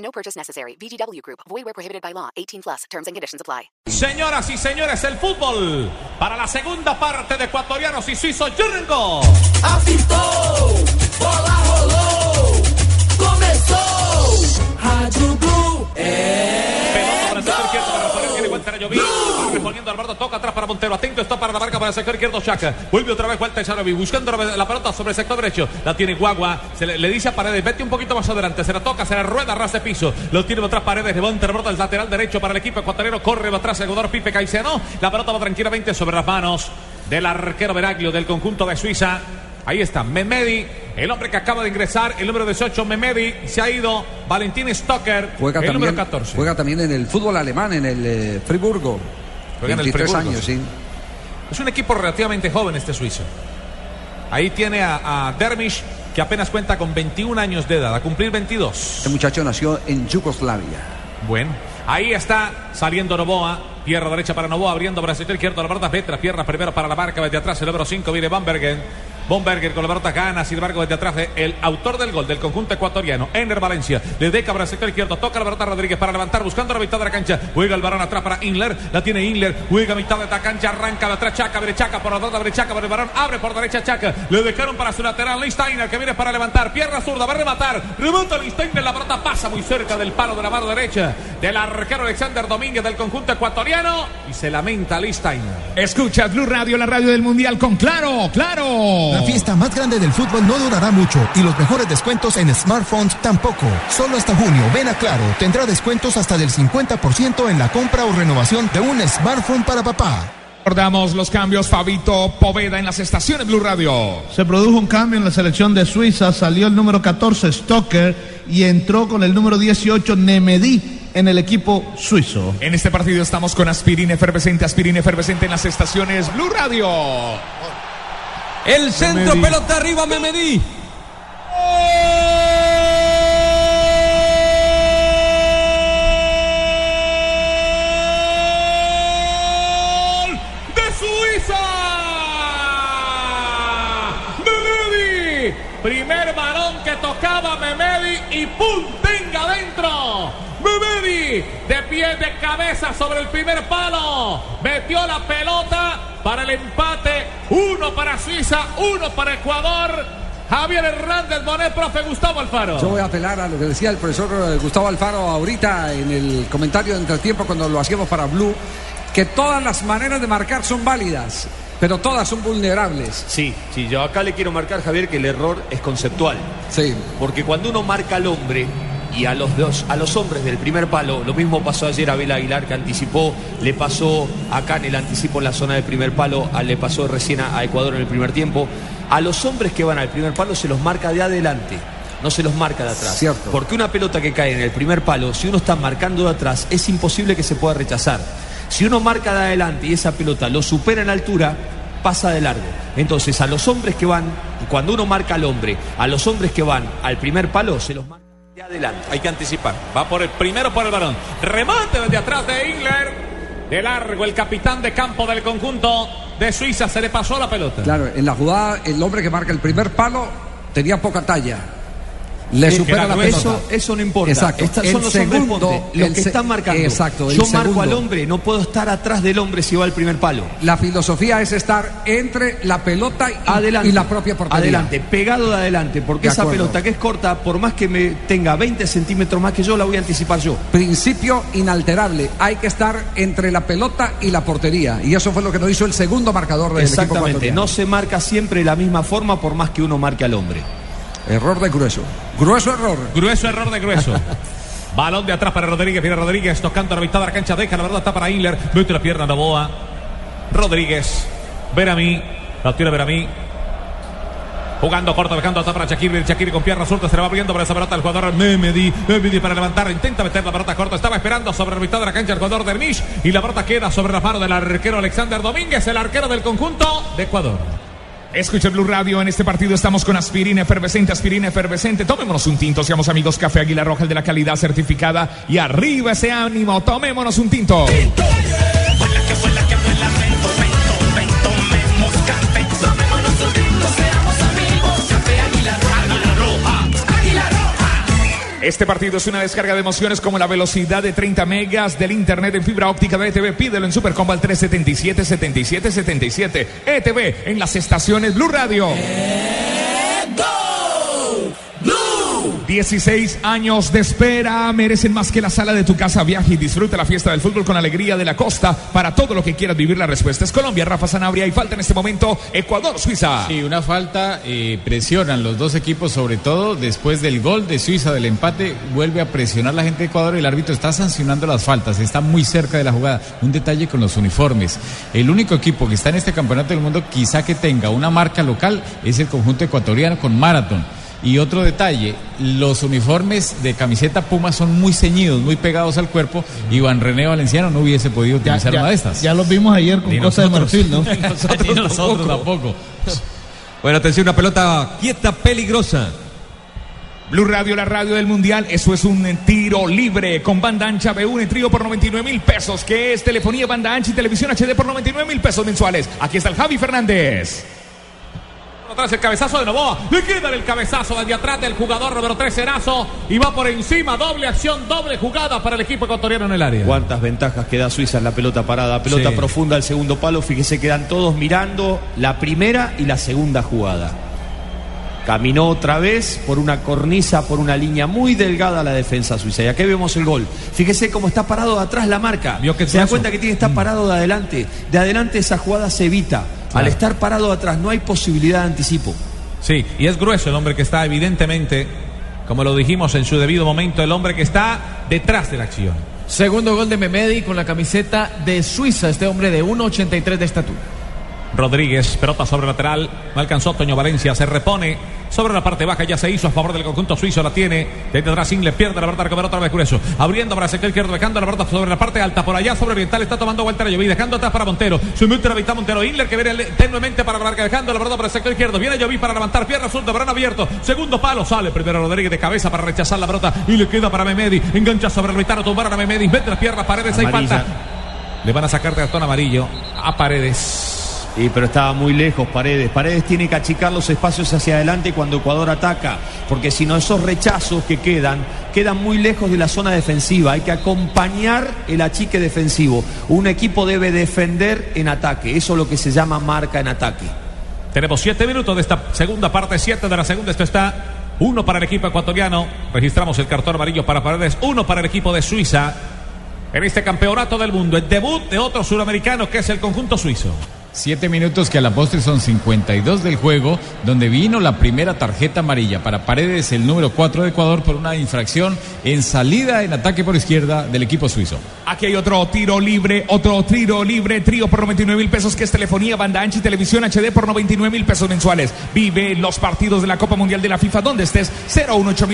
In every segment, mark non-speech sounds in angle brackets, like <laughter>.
No purchase necessary. VGW Group. Void where prohibited by law. 18 plus. Terms and conditions apply. Señoras y señores, el fútbol para la segunda parte de ecuatorianos y suizos. Jürgengo. Apitou, bola rolou, começou. Rádio Blue el é sector izquierdo para Rafael, gol. quiere encuentra. Va Respondiendo Alberto, toca atrás para Montero. Atento está para la marca para el sector izquierdo Chaca. Vuelve otra vez vuelta Charovi, buscando la pelota sobre el sector derecho. La tiene Guagua. Se le, le dice a Paredes, vete un poquito más adelante. Se la toca, se la rueda, ras de piso. Lo tiene atrás Paredes, levanta la pelota del lateral derecho para el equipo ecuatoriano. Corre atrás el jugador Pipe Caicedo. La pelota va tranquilamente sobre las manos del arquero Veraglio del conjunto de Suiza. Ahí está, Memedi, el hombre que acaba de ingresar, el número 18, Memedi, se ha ido, Valentín Stocker, Juega el también, número 14. juega también en el fútbol alemán, en el eh, Friburgo. Juega en el 23 Friburgo, años, sí. sí. Es un equipo relativamente joven este suizo. Ahí tiene a, a Dermish, que apenas cuenta con 21 años de edad, a cumplir 22. Este muchacho nació en Yugoslavia. Bueno, ahí está saliendo Novoa. Pierna derecha para Novoa, abriendo sector izquierdo. La Petra, pierna primero para la marca, desde atrás el número 5 viene Bambergen. Bomberger con la pelota gana, sin embargo, desde atrás de el autor del gol del conjunto ecuatoriano, Ener Valencia. Le para el sector izquierdo, toca la pelota Rodríguez para levantar, buscando la mitad de la cancha. Juega el varón atrás para Inler, la tiene Inler, juega mitad de la cancha, arranca de atrás Chaca, Brechaca por la pelota Brechaca por el varón, abre por derecha Chaca. Le dejaron para su lateral Listeiner que viene para levantar, pierna zurda, va a rematar. Remata Listeiner, la pelota pasa muy cerca del palo de la mano derecha del arquero Alexander Domínguez del conjunto ecuatoriano y se lamenta Listeiner. Escucha Blue Radio, la radio del Mundial con Claro, Claro. La fiesta más grande del fútbol no durará mucho y los mejores descuentos en smartphones tampoco. Solo hasta junio, ven a Claro, tendrá descuentos hasta del 50% en la compra o renovación de un smartphone para papá. Recordamos los cambios, Fabito Poveda en las estaciones Blue Radio. Se produjo un cambio en la selección de Suiza, salió el número 14 Stoker y entró con el número 18 Nemedi en el equipo suizo. En este partido estamos con aspirina efervescente, aspirina efervescente en las estaciones Blue Radio. El centro, Memedi. pelota arriba, Memedi. ¡Gol de Suiza! Memedi, primer balón que tocaba Memedi y ¡pum! ¡Tenga adentro! Memedi, de pie de cabeza sobre el primer palo, metió la pelota para el empate, uno para Suiza, uno para Ecuador. Javier Hernández Bonet, profe Gustavo Alfaro. Yo voy a apelar a lo que decía el profesor Gustavo Alfaro ahorita en el comentario de entretiempo cuando lo hacíamos para Blue, que todas las maneras de marcar son válidas, pero todas son vulnerables. Sí, sí, yo acá le quiero marcar, Javier, que el error es conceptual. Sí. Porque cuando uno marca al hombre y a los dos, a los hombres del primer palo, lo mismo pasó ayer a Abel Aguilar que anticipó, le pasó acá en el anticipo en la zona del primer palo, a- le pasó recién a, a Ecuador en el primer tiempo. A los hombres que van al primer palo se los marca de adelante. No se los marca de atrás. Cierto. Porque una pelota que cae en el primer palo, si uno está marcando de atrás, es imposible que se pueda rechazar. Si uno marca de adelante y esa pelota lo supera en altura, pasa de largo. Entonces, a los hombres que van, cuando uno marca al hombre, a los hombres que van al primer palo, se los marca de adelante. Hay que anticipar. Va por el primero por el balón. Remate desde atrás de Ingler. De largo, el capitán de campo del conjunto de Suiza se le pasó la pelota. Claro, en la jugada el hombre que marca el primer palo tenía poca talla. Le supera la pelota. eso, eso no importa. Exacto. El son los hombres segundo, ponte, los que se- están marcando. Exacto, Yo marco al hombre, no puedo estar atrás del hombre si va al primer palo. La filosofía es estar entre la pelota y, Adelante. y la propia portería. Adelante, pegado de adelante, porque De esa acuerdo. pelota que es corta, por más que me tenga 20 centímetros más que yo, la voy a anticipar yo. Principio inalterable. Hay que estar entre la pelota y la portería. Y eso fue lo que nos hizo el segundo marcador del equipo Exactamente, no se marca siempre de la misma forma por más que uno marque al hombre. Error de grueso. Grueso error. Grueso error de grueso. <laughs> Balón de atrás para Rodríguez. Viene Rodríguez tocando la mitad de la cancha. Deja la verdad, está para Inler. Mete la pierna Novoa. Rodríguez. A mí. La tira ver a mí. Jugando corto, dejando atrás para Shakiri. Shakiri con pierna suelta se le va abriendo para esa pelota el jugador Memedi. Memedi para levantar. Intenta meter la pelota corta. Estaba esperando sobre la mitad de la cancha el jugador Dermish. Y la pelota queda sobre la mano del arquero Alexander Domínguez, el arquero del conjunto de Ecuador. Escucha Blue Radio, en este partido estamos con aspirina efervescente, aspirina efervescente. Tomémonos un tinto, seamos amigos, Café Águila Roja, el de la calidad certificada. Y arriba ese ánimo, tomémonos un tinto. Este partido es una descarga de emociones como la velocidad de 30 megas del internet en fibra óptica de ETV. Pídelo en Supercombo al 377 77 77. ETV en las estaciones Blue Radio. 16 años de espera merecen más que la sala de tu casa. Viaje y disfruta la fiesta del fútbol con alegría de la costa. Para todo lo que quieras vivir, la respuesta es Colombia. Rafa Sanabria y falta en este momento Ecuador-Suiza. Sí, una falta. eh, presionan los dos equipos, sobre todo después del gol de Suiza del empate. Vuelve a presionar la gente de Ecuador y el árbitro está sancionando las faltas. Está muy cerca de la jugada. Un detalle con los uniformes. El único equipo que está en este campeonato del mundo, quizá que tenga una marca local, es el conjunto ecuatoriano con Marathon. Y otro detalle, los uniformes de camiseta Puma son muy ceñidos, muy pegados al cuerpo. Iván René Valenciano no hubiese podido utilizar ya- una de estas. ya los vimos ayer con Ni cosas de nosotros. marfil, ¿no? <laughs> Ni nosotros Ni nosotros tampoco. Bueno, atención, una pelota quieta, peligrosa. Blue Radio, la radio del mundial. Eso es un tiro libre con banda ancha B1 y trío por 99 mil pesos. Que es telefonía, banda ancha y televisión HD por 99 mil pesos mensuales. Aquí está el Javi Fernández. Atrás el cabezazo de Novoa. Le queda el cabezazo desde atrás del jugador número 3 Erazo. Y va por encima. Doble acción, doble jugada para el equipo ecuatoriano en el área. Cuántas ventajas que da Suiza en la pelota parada. Pelota Sí. profunda al segundo palo. Fíjese que dan todos mirando la primera y la segunda jugada. Caminó otra vez por una cornisa, por una línea muy delgada la defensa suiza. Y aquí vemos el gol. Fíjese cómo está parado de atrás la marca. Se da cuenta que tiene que estar parado de adelante. De adelante esa jugada se evita. Al estar parado atrás no hay posibilidad de anticipo. Sí, y es grueso el hombre que está evidentemente, como lo dijimos en su debido momento, el hombre que está detrás de la acción. Segundo gol de Memedi con la camiseta de Suiza, este hombre de 1,83 de estatura. Rodríguez, pelota sobre lateral, no alcanzó Toño Valencia, se repone sobre la parte baja, ya se hizo a favor del conjunto suizo, la tiene, desde atrás le pierde la pelota, recupera otra vez grueso, abriendo para el sector izquierdo, dejando la pelota sobre la parte alta, por allá sobre oriental, está tomando vuelta la Lloví, dejando atrás para Montero, se mete la mitad Montero, Inler que viene tenuemente para la dejando la pelota para el sector izquierdo, viene Lloví para levantar, pierna zurda, verán abierto, segundo palo, sale primero Rodríguez de cabeza para rechazar la pelota y le queda para Memedi, engancha sobre el mitad, tumbar a Memedi, mete las piernas, paredes, hay falta. Le van a sacar cartón amarillo a Paredes. Sí, pero estaba muy lejos Paredes. Paredes tiene que achicar los espacios hacia adelante cuando Ecuador ataca, porque si no esos rechazos que quedan, quedan muy lejos de la zona defensiva. Hay que acompañar el achique defensivo. Un equipo debe defender en ataque. Eso es lo que se llama marca en ataque. Tenemos siete minutos de esta segunda parte, siete de la segunda. Esto está uno para el equipo ecuatoriano. Registramos el cartón amarillo para Paredes, uno para el equipo de Suiza. En este campeonato del mundo, el debut de otro suramericano que es el conjunto suizo. Siete minutos que a la postre son 52 del juego, donde vino la primera tarjeta amarilla para Paredes, el número 4 de Ecuador, por una infracción en salida en ataque por izquierda del equipo suizo. Aquí hay otro tiro libre, otro tiro libre, trío por 99 mil pesos, que es telefonía, banda ancha y televisión HD por 99 mil pesos mensuales. Vive los partidos de la Copa Mundial de la FIFA donde estés, 018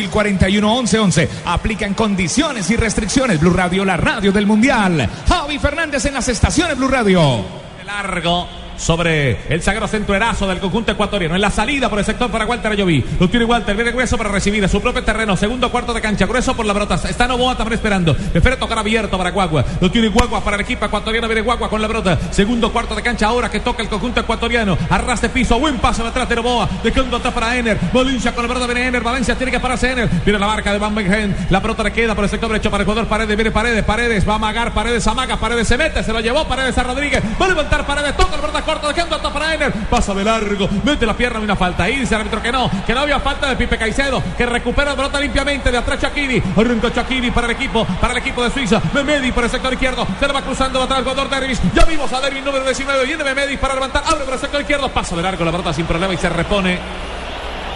Aplican condiciones y restricciones. Blue Radio, la radio del Mundial. Javi Fernández en las estaciones Blue Radio. Largo sobre el sagrado centroerazo del conjunto ecuatoriano. En la salida por el sector para Walter Ayoví. Lo tiene Walter, viene grueso para recibir en su propio terreno. Segundo cuarto de cancha, grueso por la pelota. Está Novoa también esperando. Espera tocar abierto para Guagua. Lo tiene Guagua para el equipo ecuatoriano. Viene Guagua con la pelota. Segundo cuarto de cancha ahora que toca el conjunto ecuatoriano. Arrastre piso. Buen paso detrás de Novoa. Dejando atrás para Ener. Valencia con la pelota viene Ener. Valencia tiene que pararse Ener. Viene la marca de Van Bengen. La pelota le queda por el sector derecho para el jugador Paredes. Viene Paredes. Paredes va a amagar. Paredes amaga. Paredes se mete. Se lo llevó Paredes a Rodríguez. Va a levantar Paredes. Toca la pelota corta. Dejando atrás para Ener. Pasa de largo. Mete la pierna. Una falta. Ahí dice el árbitro que no. Que no había falta de Pipe Caicedo. Que recupera la pelota limpiamente de atrás Chakiri. Arranca Chakiri para el equipo. Para el equipo de Suiza. Memedi por el sector izquierdo. Se le va cruzando atrás el jugador Dervis. Ya vimos a Dervis número 19. Viene Memedi para levantar. Abre por el sector izquierdo. Pasa de largo la pelota sin problema y se repone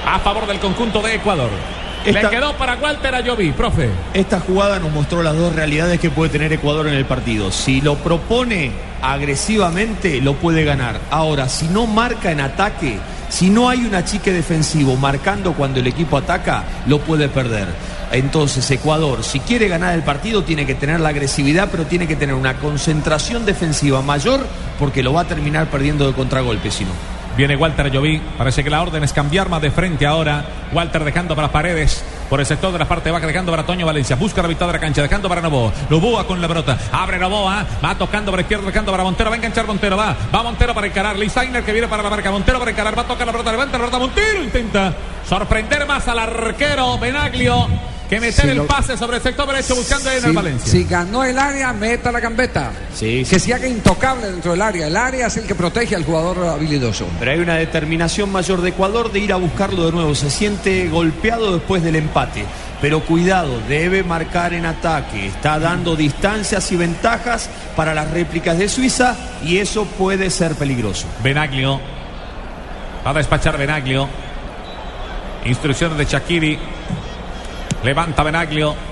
a favor del conjunto de Ecuador. Esta- Le quedó para Walter Ayoví, profe. Esta jugada nos mostró las dos realidades que puede tener Ecuador en el partido. Si lo propone agresivamente, lo puede ganar. Ahora, si no marca en ataque, Si no hay un achique defensivo marcando cuando el equipo ataca, lo puede perder. Entonces Ecuador, si quiere ganar el partido, tiene que tener la agresividad, pero tiene que tener una concentración defensiva mayor porque lo va a terminar perdiendo de contragolpe si no. Viene Walter Lloví. Parece que la orden es cambiar más de frente ahora. Walter dejando para paredes. Por el sector de la parte baja, dejando para Toño Valencia. Busca la mitad de la cancha, dejando para Novoa. Novoa con la pelota. Abre Novoa. Va tocando para izquierda, dejando para Montero. Va a enganchar Montero. Va. Va Montero para encarar. Lee Steiner que viene para la marca. Montero para encarar. Va a tocar la pelota. Levanta la pelota. Montero intenta sorprender más al arquero Benaglio. Que meter Si el lo- pase sobre el sector derecho buscando a Si, Valencia. si ganó el área, meta la gambeta. Sí, Que se haga intocable dentro del área. El área es el que protege al jugador habilidoso. Pero hay una determinación mayor de Ecuador de ir a buscarlo de nuevo. Se siente golpeado después del empate. Pero cuidado, debe marcar en ataque. Está dando distancias y ventajas para las réplicas de Suiza y eso puede ser peligroso. Benaglio. Va a despachar Benaglio. Instrucciones de Shakiri. Levanta Benaglio.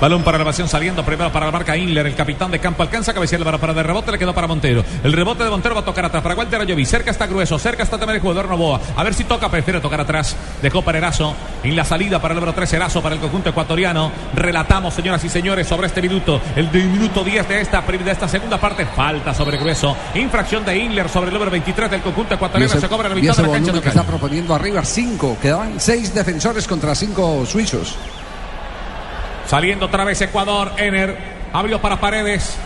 Balón para elevación saliendo primero para la marca Inler. El capitán de campo alcanza a cabecear el para de rebote. Le quedó para Montero. El rebote de Montero va a tocar atrás para Walter Ayoví. Cerca está Grueso. Cerca está también el jugador Novoa. A ver si toca. Prefiere tocar atrás. Dejó para Erazo. En la salida para el número 13 Erazo para el conjunto ecuatoriano. Relatamos, señoras y señores, sobre este minuto. El de minuto 10 de esta, de esta segunda parte. Falta sobre Grueso. Infracción de Inler sobre el número 23 del conjunto ecuatoriano. ese, Se cobra la mitad de la cancha volumen que local. está proponiendo arriba, cinco. Quedaban seis defensores contra cinco suizos. Saliendo otra vez Ecuador, Ener. Abrió para Paredes.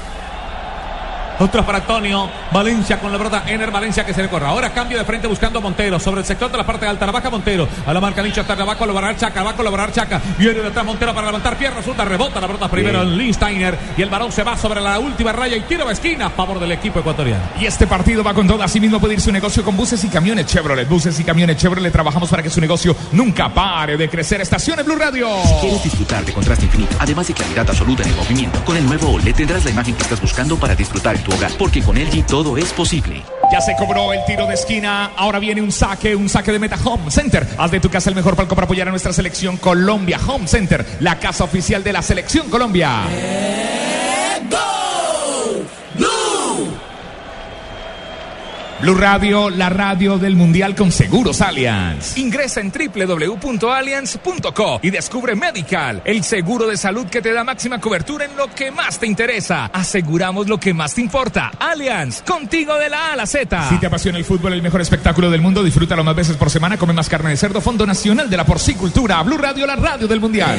Otro para Antonio. Valencia con la pelota. Ener Valencia que se le corre. Ahora cambio de frente buscando a Montero. Sobre el sector de la parte alta. La baja Montero. A la marca Nicho. Hasta la va a colaborar Chaca. Va a colaborar Chaca. Viene detrás Montero para levantar pie. Resulta rebota la pelota primero en Lindsteiner. Y el balón se va sobre la última raya y tiro de esquina a favor del equipo ecuatoriano. Y este partido va con todo. Asimismo puede ir su negocio con buses y camiones Chevrolet. Buses y camiones Chevrolet. Trabajamos para que su negocio nunca pare de crecer. Estaciones Blue Radio. ¿Quieres disfrutar de contraste infinito, además de claridad absoluta en el movimiento? Con el nuevo OLED tendrás la imagen que estás buscando para disfrutar en tu hogar, porque con LG todo es posible. Ya se cobró el tiro de esquina. Ahora viene un saque, un saque de meta Home Center. Haz de tu casa el mejor palco para apoyar a nuestra selección Colombia. Home Center, la casa oficial de la selección Colombia. Blue Radio, la radio del Mundial con Seguros Allianz. Ingresa en www.allianz.co y descubre Medical, el seguro de salud que te da máxima cobertura en lo que más te interesa. Aseguramos lo que más te importa. Allianz, contigo de la A a la Z. Si te apasiona el fútbol, el mejor espectáculo del mundo, disfrútalo más veces por semana. Come más carne de cerdo, Fondo Nacional de la Porcicultura. Blue Radio, la radio del Mundial.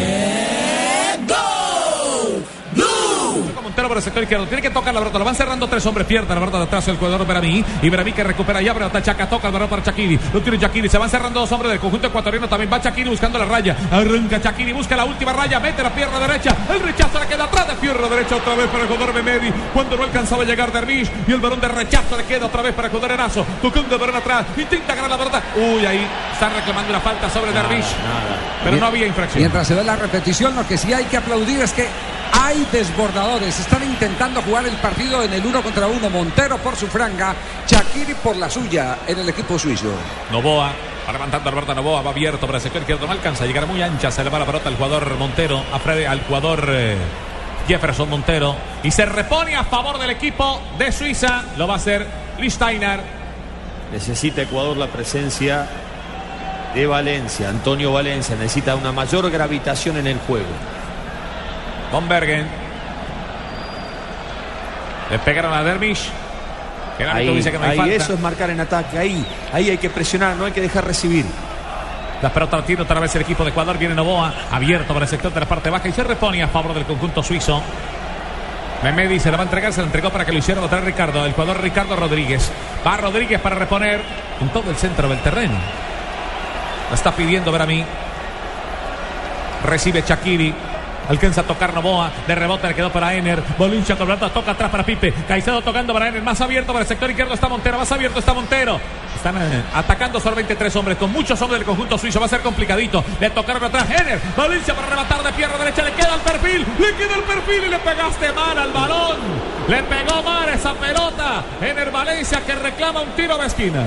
Montero por el sector izquierdo. Tiene que tocar la pelota. Lo van cerrando tres hombres. Pierde la pelota de atrás el jugador Beramí. Y Beramí que recupera ya. Pero está Chaca. Toca el balón para Chakiri. Lo tiene Chakiri. Se van cerrando dos hombres del conjunto ecuatoriano. También va Chakiri buscando la raya. Arranca Chakiri. Busca la última raya. Mete la pierna derecha. El rechazo le queda atrás de pierna derecha. Otra vez para el jugador Memedi. Cuando no alcanzaba a llegar Dervish. Y el balón de rechazo le queda otra vez para el jugador Erazo. Tocando el balón atrás. Intenta ganar la pelota. Uy, ahí está reclamando una falta sobre Dervish. Pero no había infracción. Mientras se ve la repetición, lo que sí hay que aplaudir es que hay desbordadores. Están intentando jugar el partido en el uno contra uno. Montero por su franga, Shakiri por la suya en el equipo suizo. Novoa. Va levantando Alberto Novoa, va abierto para el sector izquierdo, no alcanza a llegar muy ancha, se le va la pelota al jugador Montero, a Freddy, al jugador eh, Jefferson Montero, y se repone a favor del equipo de Suiza, lo va a hacer Listeiner. Necesita Ecuador la presencia de Valencia, Antonio Valencia. Necesita una mayor gravitación en el juego. Von Bergen. Le pegaron a Dermish. Ahí, dice que no hay ahí, falta. eso es marcar en ataque. Ahí, ahí hay que presionar, no hay que dejar recibir. La pelota tiene otra vez el equipo de Ecuador. Viene Novoa, abierto para el sector de la parte baja y se repone a favor del conjunto suizo. Memedi se la va a entregar, se la entregó para que lo hiciera otra vez Ricardo. El jugador Ricardo Rodríguez. Va Rodríguez para reponer en todo el centro del terreno. La está pidiendo ver a mí. Recibe Shakiri. Alcanza a tocar Novoa. De rebote le quedó para Ener. Bolincha pelota, toca atrás para Pipe. Caicedo tocando para Ener. Más abierto para el sector izquierdo está Montero. Más abierto está Montero. Están eh, atacando solamente tres hombres. Con muchos hombres del conjunto suizo. Va a ser complicadito. Le tocaron atrás. Ener. Valencia para rematar de pierna derecha. Le queda el perfil. Le queda el perfil y le pegaste mal al balón. Le pegó mal esa pelota. Ener Valencia que reclama un tiro de esquina.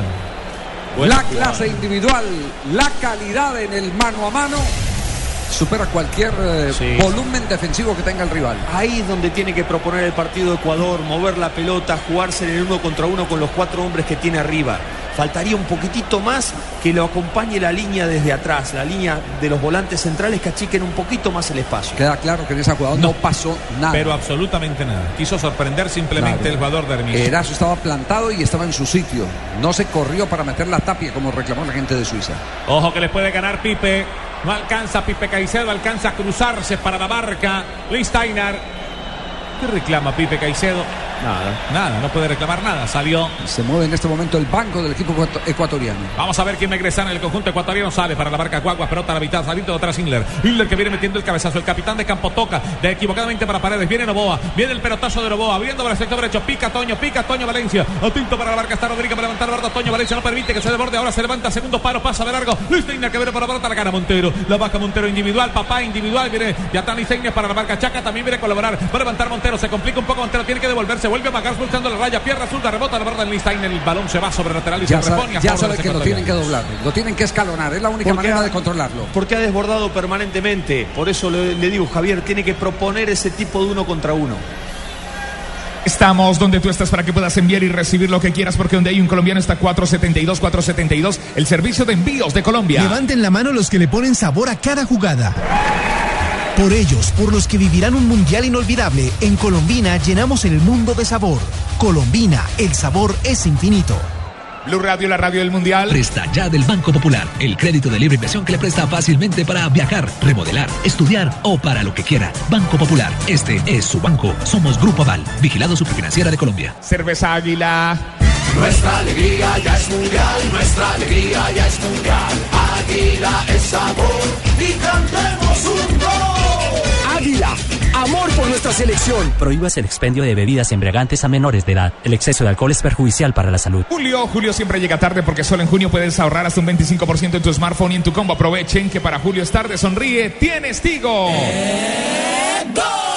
la clase individual, la calidad en el mano a mano supera cualquier eh, Sí. volumen defensivo que tenga el rival. Ahí es donde tiene que proponer el partido Ecuador, mover la pelota, jugarse en el uno contra uno con los cuatro hombres que tiene arriba. Faltaría un poquitito más que lo acompañe la línea desde atrás, la línea de los volantes centrales que achiquen un poquito más el espacio. Queda claro que en esa jugada no, pasó nada. Pero absolutamente nada. Quiso sorprender simplemente Claro. el jugador de Hermís. Eraso estaba plantado y estaba en su sitio. No se corrió para meter la tapia como reclamó la gente de Suiza. Ojo que le puede ganar Pipe. No alcanza Pipe Caicedo, alcanza a cruzarse para la marca. Luis Steiner. ¿Qué reclama Pipe Caicedo? Nada. Nada, no puede reclamar nada. Salió. Se mueve en este momento el banco del equipo ecuato- ecuatoriano. Vamos a ver quién regresa en el conjunto ecuatoriano. Sale para la marca Guagua, pelota a la mitad, saliendo de atrás Inler. Inler que viene metiendo el cabezazo. El capitán de campo toca de equivocadamente para Paredes. Viene Novoa, viene el pelotazo de Novoa, abriendo para el sector derecho. Pica Toño, pica Toño Valencia. Atento para la marca está Rodríguez para levantar la barra. Toño Valencia no permite que se desborde. Ahora se levanta, segundo paro, pasa de largo. Luis que viene para la barra, la gana Montero. La baja Montero individual, papá individual. Viene Yatani Steiner para la marca Chaca. También viene a colaborar. Va a levantar Montero. Se complica un poco. Montero tiene que devolverse. Vuelve a pagar buscando la raya. Pierna zurda, rebota la barra de Luis Steiner. El balón se va sobre lateral y Ya, se repone ya sabe del que lo tienen que doblar, lo tienen que escalonar. Es la única manera ha- de controlarlo. Porque ha desbordado permanentemente. Por eso le, le digo, Javier, tiene que proponer ese tipo de uno contra uno. Estamos donde tú estás para que puedas enviar y recibir lo que quieras, porque donde hay un colombiano está 472, 472, el servicio de envíos de Colombia. Levanten la mano los que le ponen sabor a cada jugada. Por ellos, por los que vivirán un mundial inolvidable, en Colombina llenamos el mundo de sabor. Colombina, el sabor es infinito. Blue Radio, la radio del mundial. Presta ya del Banco Popular, el crédito de libre inversión que le presta fácilmente para viajar, remodelar, estudiar o para lo que quiera. Banco Popular, este es su banco. Somos Grupo Aval, vigilado superfinanciera de Colombia. Cerveza Águila. Nuestra alegría ya es mundial, nuestra alegría ya es mundial. Águila es sabor y cantemos un gol. Águila, amor por nuestra selección. Prohíbas el expendio de bebidas embriagantes a menores de edad. El exceso de alcohol es perjudicial para la salud. Julio, Julio siempre llega tarde porque solo en junio puedes ahorrar hasta un 25% en tu smartphone y en tu combo. Aprovechen que para Julio es tarde, sonríe, tienes Tigo. Se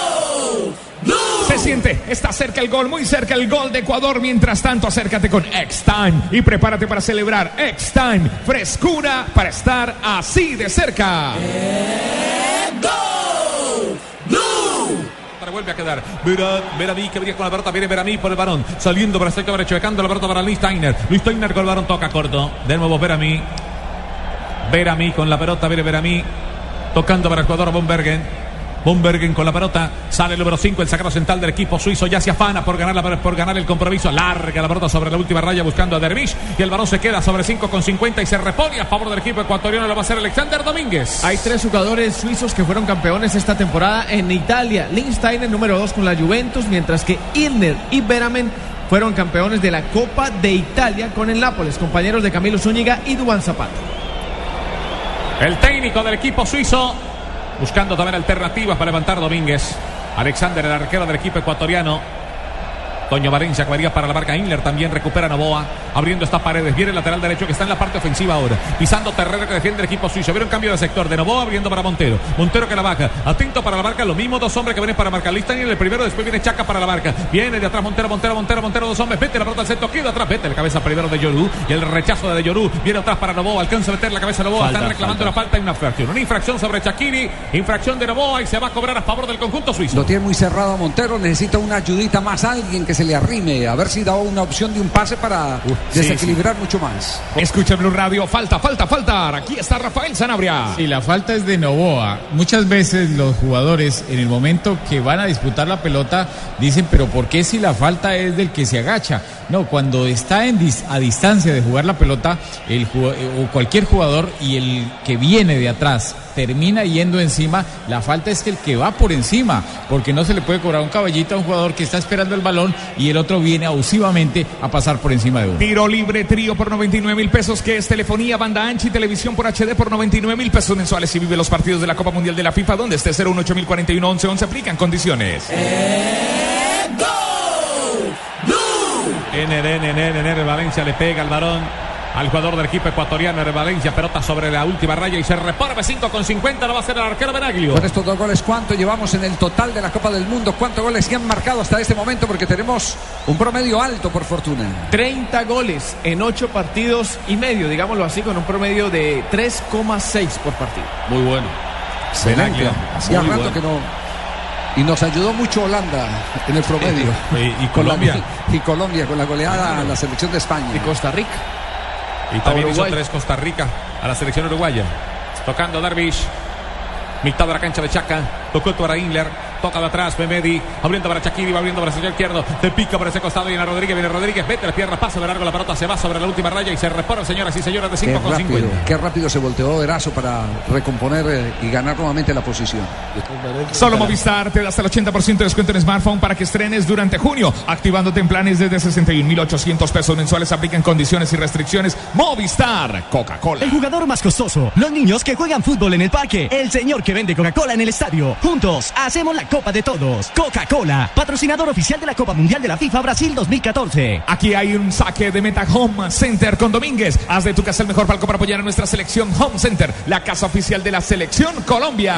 está cerca el gol, muy cerca el gol de Ecuador. Mientras tanto, acércate con X-Time y prepárate para celebrar X-Time. Frescura para estar así de cerca. Vuelve a quedar. Veramí que venía con la pelota, viene Veramí por el varón. Saliendo para el sector derecho, la pelota para Luis Steiner. Luis Steiner con el varón toca corto. De nuevo Veramí. Veramí con la pelota, viene Veramí. Tocando para el jugador Bombergen. Bombergen con la pelota, sale el número 5, el sacro central del equipo suizo, ya se afana por ganar, la, por ganar el compromiso, larga la pelota sobre la última raya buscando a Dervish y el balón se queda sobre 5 con 50 y se repone a favor del equipo ecuatoriano, lo va a hacer Alexander Domínguez. Hay tres jugadores suizos que fueron campeones esta temporada en Italia. Lindsteiner número 2 con la Juventus, mientras que Ilner y Beramen fueron campeones de la Copa de Italia con el Nápoles, compañeros de Camilo Zúñiga y Dubán Zapata. El técnico del equipo suizo buscando también alternativas para levantar Domínguez. Alexander, el arquero del equipo ecuatoriano. Toño Valencia que para la marca Inler también recupera Novoa abriendo estas paredes viene el lateral derecho que está en la parte ofensiva ahora pisando terreno que defiende el equipo suizo viene un cambio de sector de Novoa abriendo para Montero Montero que la baja atento para la marca lo mismo dos hombres que vienen para marcar lista y en el primero después viene Chaca para la marca viene de atrás Montero Montero Montero Montero dos hombres vete la pelota al centro queda atrás vete la cabeza primero de Yorú y el rechazo de Yorú viene atrás para Novoa alcanza a meter la cabeza de Novoa están reclamando falta. una falta y una infracción una infracción sobre Chakiri infracción de Novoa y se va a cobrar a favor del conjunto suizo Lo tiene muy cerrado Montero, necesita una ayudita más, alguien que se le arrime, a ver si da una opción de un pase para sí, desequilibrar mucho más. Escucha Blue Radio, falta, falta, falta. Aquí está Rafael Sanabria. Sí, la falta es de Novoa. Muchas veces los jugadores en el momento que van a disputar la pelota dicen, pero ¿por qué si la falta es del que se agacha? No, cuando está en dis- a distancia de jugar la pelota, el eh, o cualquier jugador y el que viene de atrás termina yendo encima, la falta es que el que va por encima, porque no se le puede cobrar un caballito a un jugador que está esperando el balón y el otro viene abusivamente a pasar por encima de uno. Tiro libre, trío por 99 mil pesos, que es telefonía, banda ancha y televisión por HD por 99 mil pesos mensuales y vive los partidos de la Copa Mundial de la FIFA, donde esté 018041 11 11 aplican condiciones. NN, NN, NN, Valencia le pega al varón al jugador del equipo ecuatoriano de Valencia, pelota sobre la última raya y se repone 5 con 50, lo va a hacer el arquero Benaglio. Con estos dos goles, ¿cuánto llevamos en el total de la Copa del Mundo? ¿Cuántos goles se han marcado hasta este momento? Porque tenemos un promedio alto, por fortuna. 30 goles en 8 partidos y medio, digámoslo así, con un promedio de 3,6 por partido. Muy bueno. Excelente. Hacía rato bueno. que no. Y nos ayudó mucho Holanda en el promedio. <laughs> Y- y Con la- Colombia. <laughs> y Colombia con la goleada a la selección de España. Y Costa Rica. Y también hizo tres Costa Rica a la selección uruguaya. Tocando Dervish. Mitad de la cancha de Chaca. Tocó para Inler. Toca de atrás. Memedi. Abriendo para Chakiri. Va abriendo para el sector izquierdo. Se pica por ese costado. Viene Rodríguez. Viene Rodríguez. Mete la pierna. Pasa de largo. La pelota se va sobre la última raya. Y se repone, señoras y señores, de Qué 5 con rápido, 50. qué rápido se volteó Erazo para recomponer eh, y ganar nuevamente la posición. Solo Movistar te da hasta el 80% de descuento en smartphone para que estrenes durante junio, activándote en planes desde 61.800 pesos mensuales. Aplican condiciones y restricciones. Movistar, Coca-Cola. El jugador más costoso, los niños que juegan fútbol en el parque, el señor que vende Coca-Cola en el estadio. Juntos hacemos la Copa de Todos. Coca-Cola, patrocinador oficial de la Copa Mundial de la FIFA Brasil 2014. Aquí hay un saque de Meta Home Center con Domínguez. Haz de tu casa el mejor palco para apoyar a nuestra selección Home Center, la casa oficial de la selección Colombia.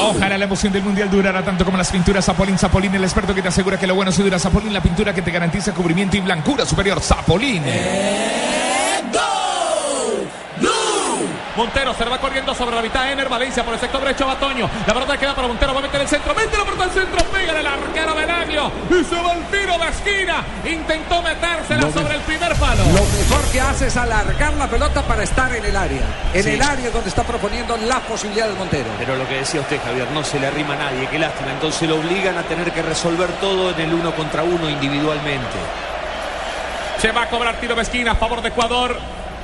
Ojalá la emoción del mundial durara tanto como las pinturas Zapolín. Zapolín, el experto que te asegura que lo bueno se dura. Zapolín, la pintura que te garantiza cubrimiento y blancura superior. Zapolín. Montero se le va corriendo sobre la mitad. Ener Valencia por el sector derecho. Batoño. La pelota queda para Montero. Va a meter el centro. Mete la pelota al centro. Pega el arquero Benaglio. Y se va el tiro de esquina. Intentó metérsela sobre el primer palo. Lo mejor que hace es alargar la pelota para estar en el área. En Sí. el área donde está proponiendo la posibilidad del Montero. Pero lo que decía usted, Javier, no se le arrima a nadie, qué lástima. Entonces lo obligan a tener que resolver todo en el uno contra uno individualmente. Se va a cobrar tiro de esquina a favor de Ecuador.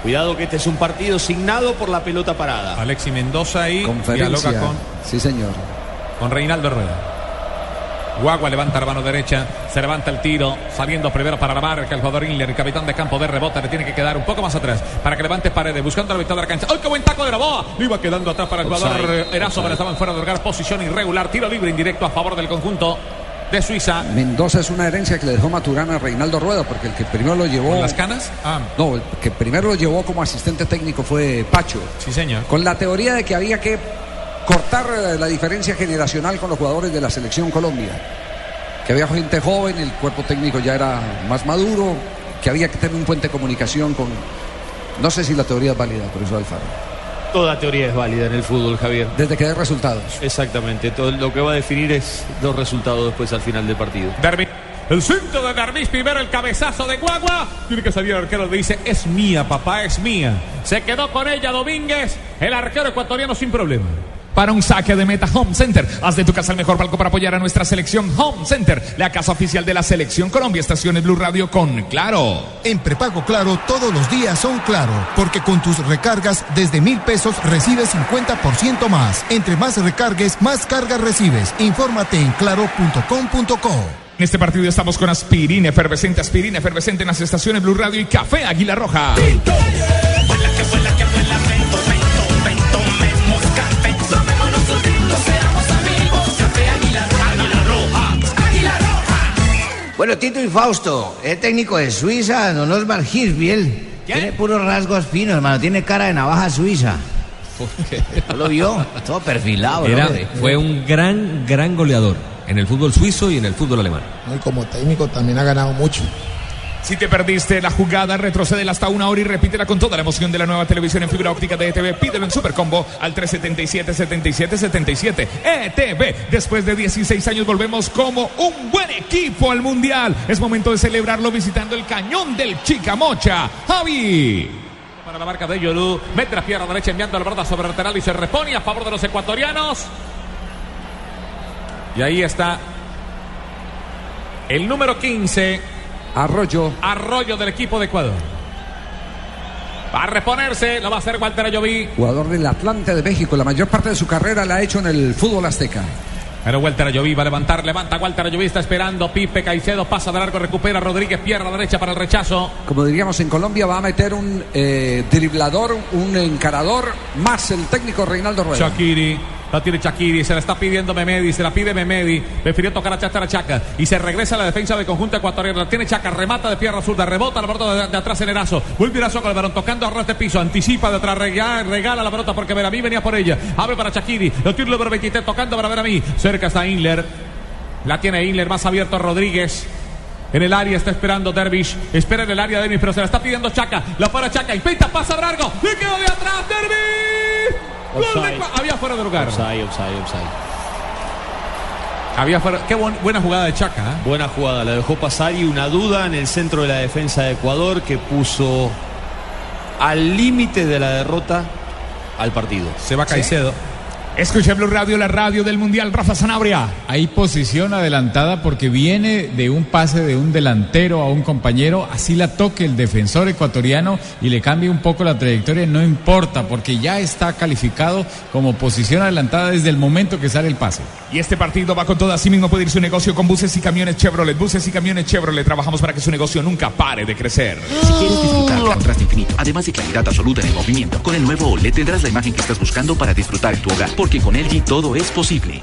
Cuidado que este es un partido signado por la pelota parada. Alexi Mendoza ahí Conferencia. dialoga con, Sí, señor. con Reinaldo Rueda. Guagua levanta la mano derecha, se levanta el tiro, saliendo primero para la marca el jugador Inler, el capitán de campo de rebote, le tiene que quedar un poco más atrás para que levante paredes, buscando la mitad de la cancha. ¡Ay, qué buen taco de Novoa! Le iba quedando atrás para el jugador. Erazo, pero estaban fuera de lugar, posición irregular, tiro libre indirecto a favor del conjunto de Suiza. Mendoza es una herencia que le dejó Maturana a Reinaldo Rueda, porque el que primero lo llevó. ¿Con las canas? Ah, No, el que primero lo llevó como asistente técnico fue Pacho. sí, señor. Con la teoría de que había que cortar eh, la diferencia generacional con los jugadores de la selección Colombia. Que había gente joven, el cuerpo técnico ya era más maduro, que había que tener un puente de comunicación con. No sé si la teoría es válida, por eso Alfaro. Toda teoría es válida en el fútbol, Javier. Desde que dé resultados. Exactamente, todo lo que va a definir es los resultados después al final del partido. Derby. El centro de Darvis, primero el cabezazo de Guagua. Tiene que salir el arquero, le dice, es mía, papá, es mía. Se quedó con ella Domínguez, el arquero ecuatoriano sin problema. Para un saque de meta Home Center. Haz de tu casa el mejor palco para apoyar a nuestra selección Home Center, la casa oficial de la selección Colombia. Estaciones Blue Radio con Claro. En prepago Claro todos los días son Claro, porque con tus recargas desde mil pesos recibes 50% más. Entre más recargues, más cargas recibes. Infórmate en claro.com.co. En este partido estamos con aspirina efervescente, aspirina efervescente en las estaciones Blue Radio y Café Águila Roja. Bueno, Tito y Fausto, el técnico de Suiza, don Osmar Hirschbiel, tiene puros rasgos finos, hermano, tiene cara de navaja suiza. ¿No lo vio? Todo perfilado, Era- fue un gran, gran goleador en el fútbol suizo y en el fútbol alemán. Y como técnico también ha ganado mucho. Si te perdiste la jugada, retrocede hasta una hora y repítela con toda la emoción de la nueva televisión en fibra óptica de ETV. Pídelo en Supercombo al 377-7777. ETV. Después de 16 años volvemos como un buen equipo al Mundial. Es momento de celebrarlo visitando el cañón del Chicamocha. Javi. Para la marca de Yolú, mete la pierna derecha enviando la pelota sobre lateral y se repone a favor de los ecuatorianos. Y ahí está el número 15. Arroyo. Arroyo del equipo de Ecuador. Va a reponerse, lo va a hacer Walter Ayoví. Jugador del Atlante de México, la mayor parte de su carrera la ha hecho en el fútbol azteca. Pero Walter Ayoví va a levantar, levanta Walter Ayoví, está esperando. Pipe Caicedo pasa de largo, recupera Rodríguez, pierna derecha para el rechazo. Como diríamos en Colombia, va a meter un eh, driblador, un encarador, más el técnico Reinaldo Rueda. Shakiri. La tiene Shakiri, se la está pidiendo Memedi, se la pide Memedi, prefirió tocar a Chacha Chaca y se regresa a la defensa del conjunto ecuatoriano. La tiene Chaca, remata de pierna zurda, rebota la pelota de, atrás en Erazo. Vuelve Erazo con el balón tocando a ras de piso, anticipa de atrás, regala, la pelota porque Veramí venía por ella. Abre para Shakiri, lo tiene número 23 tocando para Veramí. Cerca está Inler, la tiene Inler más abierto Rodríguez. En el área está esperando Dervish. Espera en el área Dervish, pero se la está pidiendo Chaca. La para Chaca. Y pinta, pasa largo. Le quedó de atrás Dervish. Offside. Había fuera de lugar. Offside, offside, offside. Había fuera- qué buen- buena jugada de Chaca. ¿eh? Buena jugada, la dejó pasar y una duda en el centro de la defensa de Ecuador que puso al límite de la derrota al partido. Se va Caicedo. Escucha Blue Radio, la radio del Mundial, Rafa Sanabria. Hay posición adelantada porque viene de un pase de un delantero a un compañero, así la toque el defensor ecuatoriano y le cambia un poco la trayectoria, no importa porque ya está calificado como posición adelantada desde el momento que sale el pase. Y este partido va con todo. Así mismo puede ir su negocio con buses y camiones Chevrolet. Buses y camiones Chevrolet. Trabajamos para que su negocio nunca pare de crecer. Si quieres disfrutar contraste infinito, además de claridad absoluta en el movimiento, con el nuevo OLED tendrás la imagen que estás buscando para disfrutar en tu hogar, porque con LG todo es posible.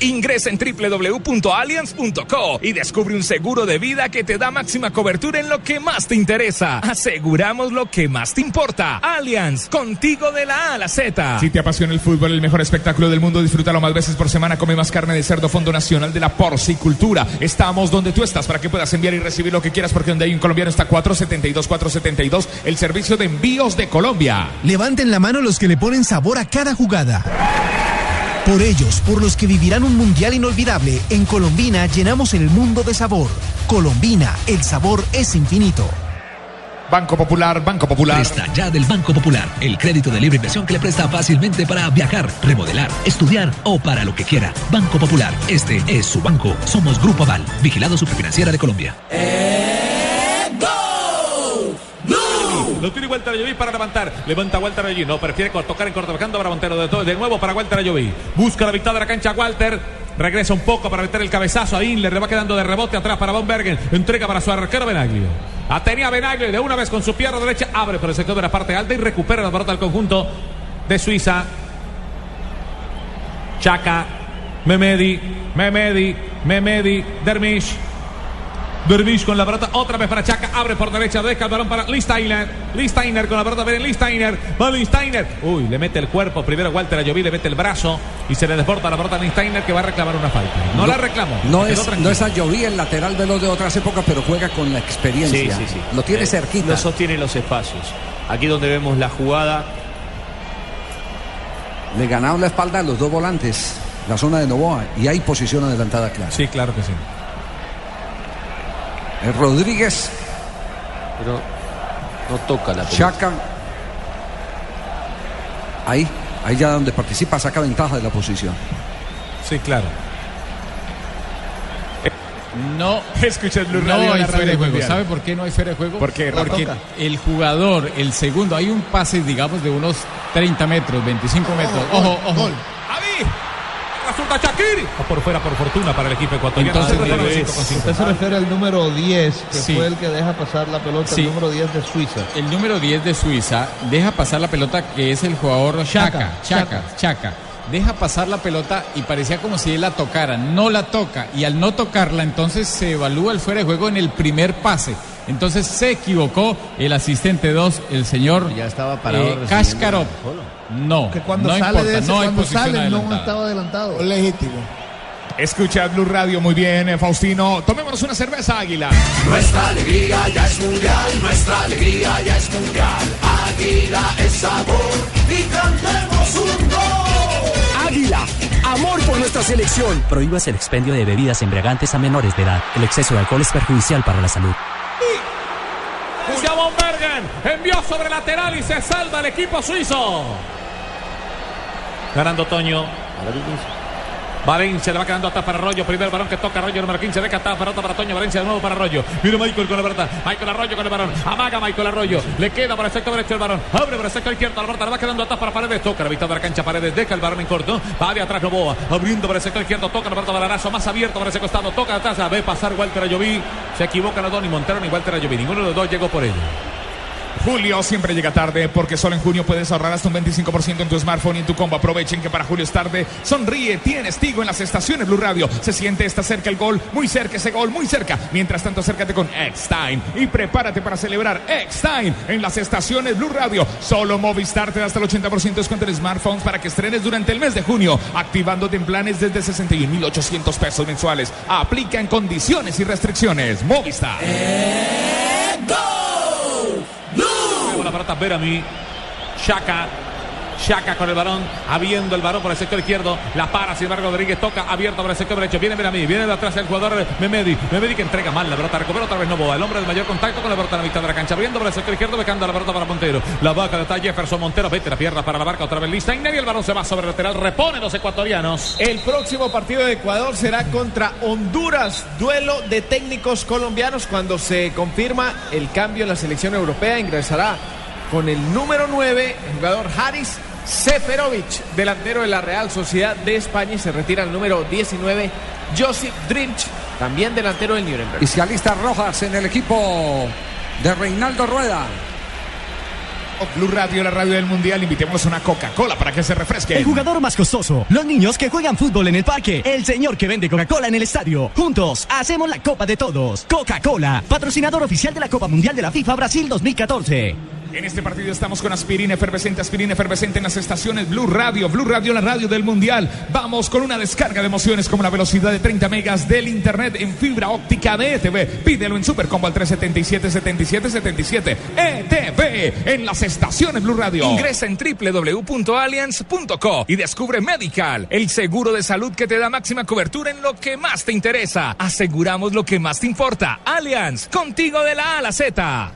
Ingresa en www.allianz.co y descubre un seguro de vida que te da máxima cobertura en lo que más te interesa. Aseguramos lo que más te importa. Allianz, contigo de la A a la Z. Si te apasiona el fútbol, el mejor espectáculo del mundo, disfrútalo más veces por semana. Come más carne de cerdo, Fondo Nacional de la Porcicultura. Estamos donde tú estás para que puedas enviar y recibir lo que quieras, porque donde hay un colombiano está 472 472, el servicio de envíos de Colombia. Levanten la mano los que le ponen sabor a cada jugada. Por ellos, por los que vivirán un mundial inolvidable, en Colombina llenamos el mundo de sabor. Colombina, el sabor es infinito. Banco Popular, Banco Popular. Presta ya del Banco Popular, el crédito de libre inversión que le presta fácilmente para viajar, remodelar, estudiar o para lo que quiera. Banco Popular, este es su banco. Somos Grupo Aval, vigilado superfinanciera de Colombia. Lo tiene Walter Ayoví para levantar. Levanta Walter Ayoví. No, prefiere tocar en corto. Dejando para de, todo, de nuevo para Walter Ayoví. Busca la mitad de la cancha Walter. Regresa un poco para meter el cabezazo a Inler. Le va quedando de rebote atrás para Von Bergen. Entrega para su arquero Benaglio. Atenía Benaglio y de una vez con su pierna derecha abre por el sector de la parte alta y recupera la pelota al conjunto de Suiza. Chaca, Memedi, Memedi, Memedi, Dermish. Dervish con la pelota, otra vez para Chaca, abre por derecha, deja el balón para Listeiner. Listeiner con la pelota, ven Listeiner, va Listeiner. Uy, le mete el cuerpo, primero Walter Ayoví, le mete el brazo y se le desborda la pelota a Listeiner que va a reclamar una falta. No, la reclamó. No es, no es a Lloví el lateral veloz de otras épocas, pero juega con la experiencia. Sí, sí, sí. Lo tiene Eh, cerquita. No sostiene los espacios. Aquí donde vemos la jugada, Le ganaron la espalda a los dos volantes, la zona de Novoa, y hay posición adelantada clara. Sí, claro que sí. El Rodríguez, pero no toca la pelota. Chaca. Ahí, ahí ya donde participa, saca ventaja de la posición. Sí, claro. No, <laughs> escucha el Blue no Radio, hay la radio fuera de juego. Mundial. ¿Sabe por qué no hay fuera de juego? ¿Por qué? Porque Toca. el jugador, el segundo, hay un pase, digamos, de unos 30 metros, 25 metros. Ojo, ojo. Shakiri. Por fuera por fortuna para el equipo ecuatoriano. Entonces. Usted se refiere al número 10, que Sí. fue el que deja pasar la pelota, Sí. el número 10 de Suiza. El número 10 de Suiza deja pasar la pelota que es el jugador Chaca, Chaca, Chaca. Deja pasar la pelota y parecía como si él la tocara. No la toca y al no tocarla entonces se evalúa el fuera de juego en el primer pase. Entonces se equivocó el asistente 2, el señor ya estaba parado Kaskarov. No, Que cuando no sale importa, de ese, no hay cuando posición sale, no estaba adelantado. Legítimo. Escucha Blue Radio muy bien, eh, Faustino. Tomémonos una cerveza, Águila. Nuestra alegría ya es mundial, nuestra alegría ya es mundial. Águila es sabor y cantemos un gol. Águila, amor por nuestra selección. Prohíbas el expendio de bebidas embriagantes a menores de edad. El exceso de alcohol es perjudicial para la salud. Julia Von Bergen envió sobre lateral y se salva el equipo suizo. Ganando Toño. Valencia le va quedando atrás para Arroyo. Primer balón que toca Arroyo, número 15. Deja atrás, pelota para Toño. Valencia de nuevo para Arroyo. Mira Michael con la pelota. Michael Arroyo con el balón. Amaga Michael Arroyo. Le queda para el sector derecho el balón. Abre para el sector izquierdo. La pelota le va quedando atrás para Paredes. Toca la mitad de la cancha. Paredes deja el balón en corto. Va de atrás Novoa. Abriendo para el sector izquierdo. Toca la pelota para Larazo. Más abierto para ese costado. Toca atrás. Ve pasar Walter Ayoví. Se equivocan los dos. Ni Montero ni Walter Ayoví. Ninguno de los dos llegó por ello. Julio siempre llega tarde porque solo en junio puedes ahorrar hasta un 25% en tu smartphone y en tu combo. Aprovechen que para Julio es tarde. Sonríe, tienes Tigo en las estaciones Blue Radio. Se siente, está cerca el gol, muy cerca ese gol, muy cerca. Mientras tanto, acércate con X-Time y prepárate para celebrar X-Time en las estaciones Blue Radio. Solo Movistar te da hasta el 80% de descuento en smartphones para que estrenes durante el mes de junio, activándote en planes desde 61,800 pesos mensuales. Aplica en condiciones y restricciones. Movistar. Luego la pelota Verami. Shaka. Chaca con el balón, habiendo el balón por el sector izquierdo, la para, sin embargo Rodríguez toca abierto por el sector derecho, viene a mí, viene de atrás el jugador Memedi, Memedi que entrega mal la pelota, recupera otra vez Novoa, el hombre de mayor contacto con la pelota en la mitad de la cancha, abriendo por el sector izquierdo, becando la pelota para Montero, la vaca está Jefferson Montero, vete la pierna para la barca, otra vez lista, y el balón se va sobre el lateral, repone los ecuatorianos. El próximo partido de Ecuador será contra Honduras, duelo de técnicos colombianos cuando se confirma el cambio en la selección europea, ingresará con el número 9, el jugador Haris Seferovic, delantero de la Real Sociedad de España y se retira el número 19, Josip Drinch, también delantero del Nuremberg. Y se alista Rojas en el equipo de Reinaldo Rueda. Blue Radio, la radio del mundial, invitemos una Coca-Cola para que se refresque. El jugador más costoso, los niños que juegan fútbol en el parque, el señor que vende Coca-Cola en el estadio. Juntos hacemos la Copa de Todos. Coca-Cola, patrocinador oficial de la Copa Mundial de la FIFA Brasil 2014. En este partido estamos con aspirina efervescente, aspirina efervescente en las estaciones Blue Radio, Blue Radio, la radio del mundial. Vamos con una descarga de emociones como la velocidad de 30 megas del internet en fibra óptica de ETV. Pídelo en Supercombo al 377 77 77 ETV en las estaciones Blue Radio. Ingresa en www.allianz.co y descubre Medical, el seguro de salud que te da máxima cobertura en lo que más te interesa. Aseguramos lo que más te importa. Allianz, contigo de la A a la Z.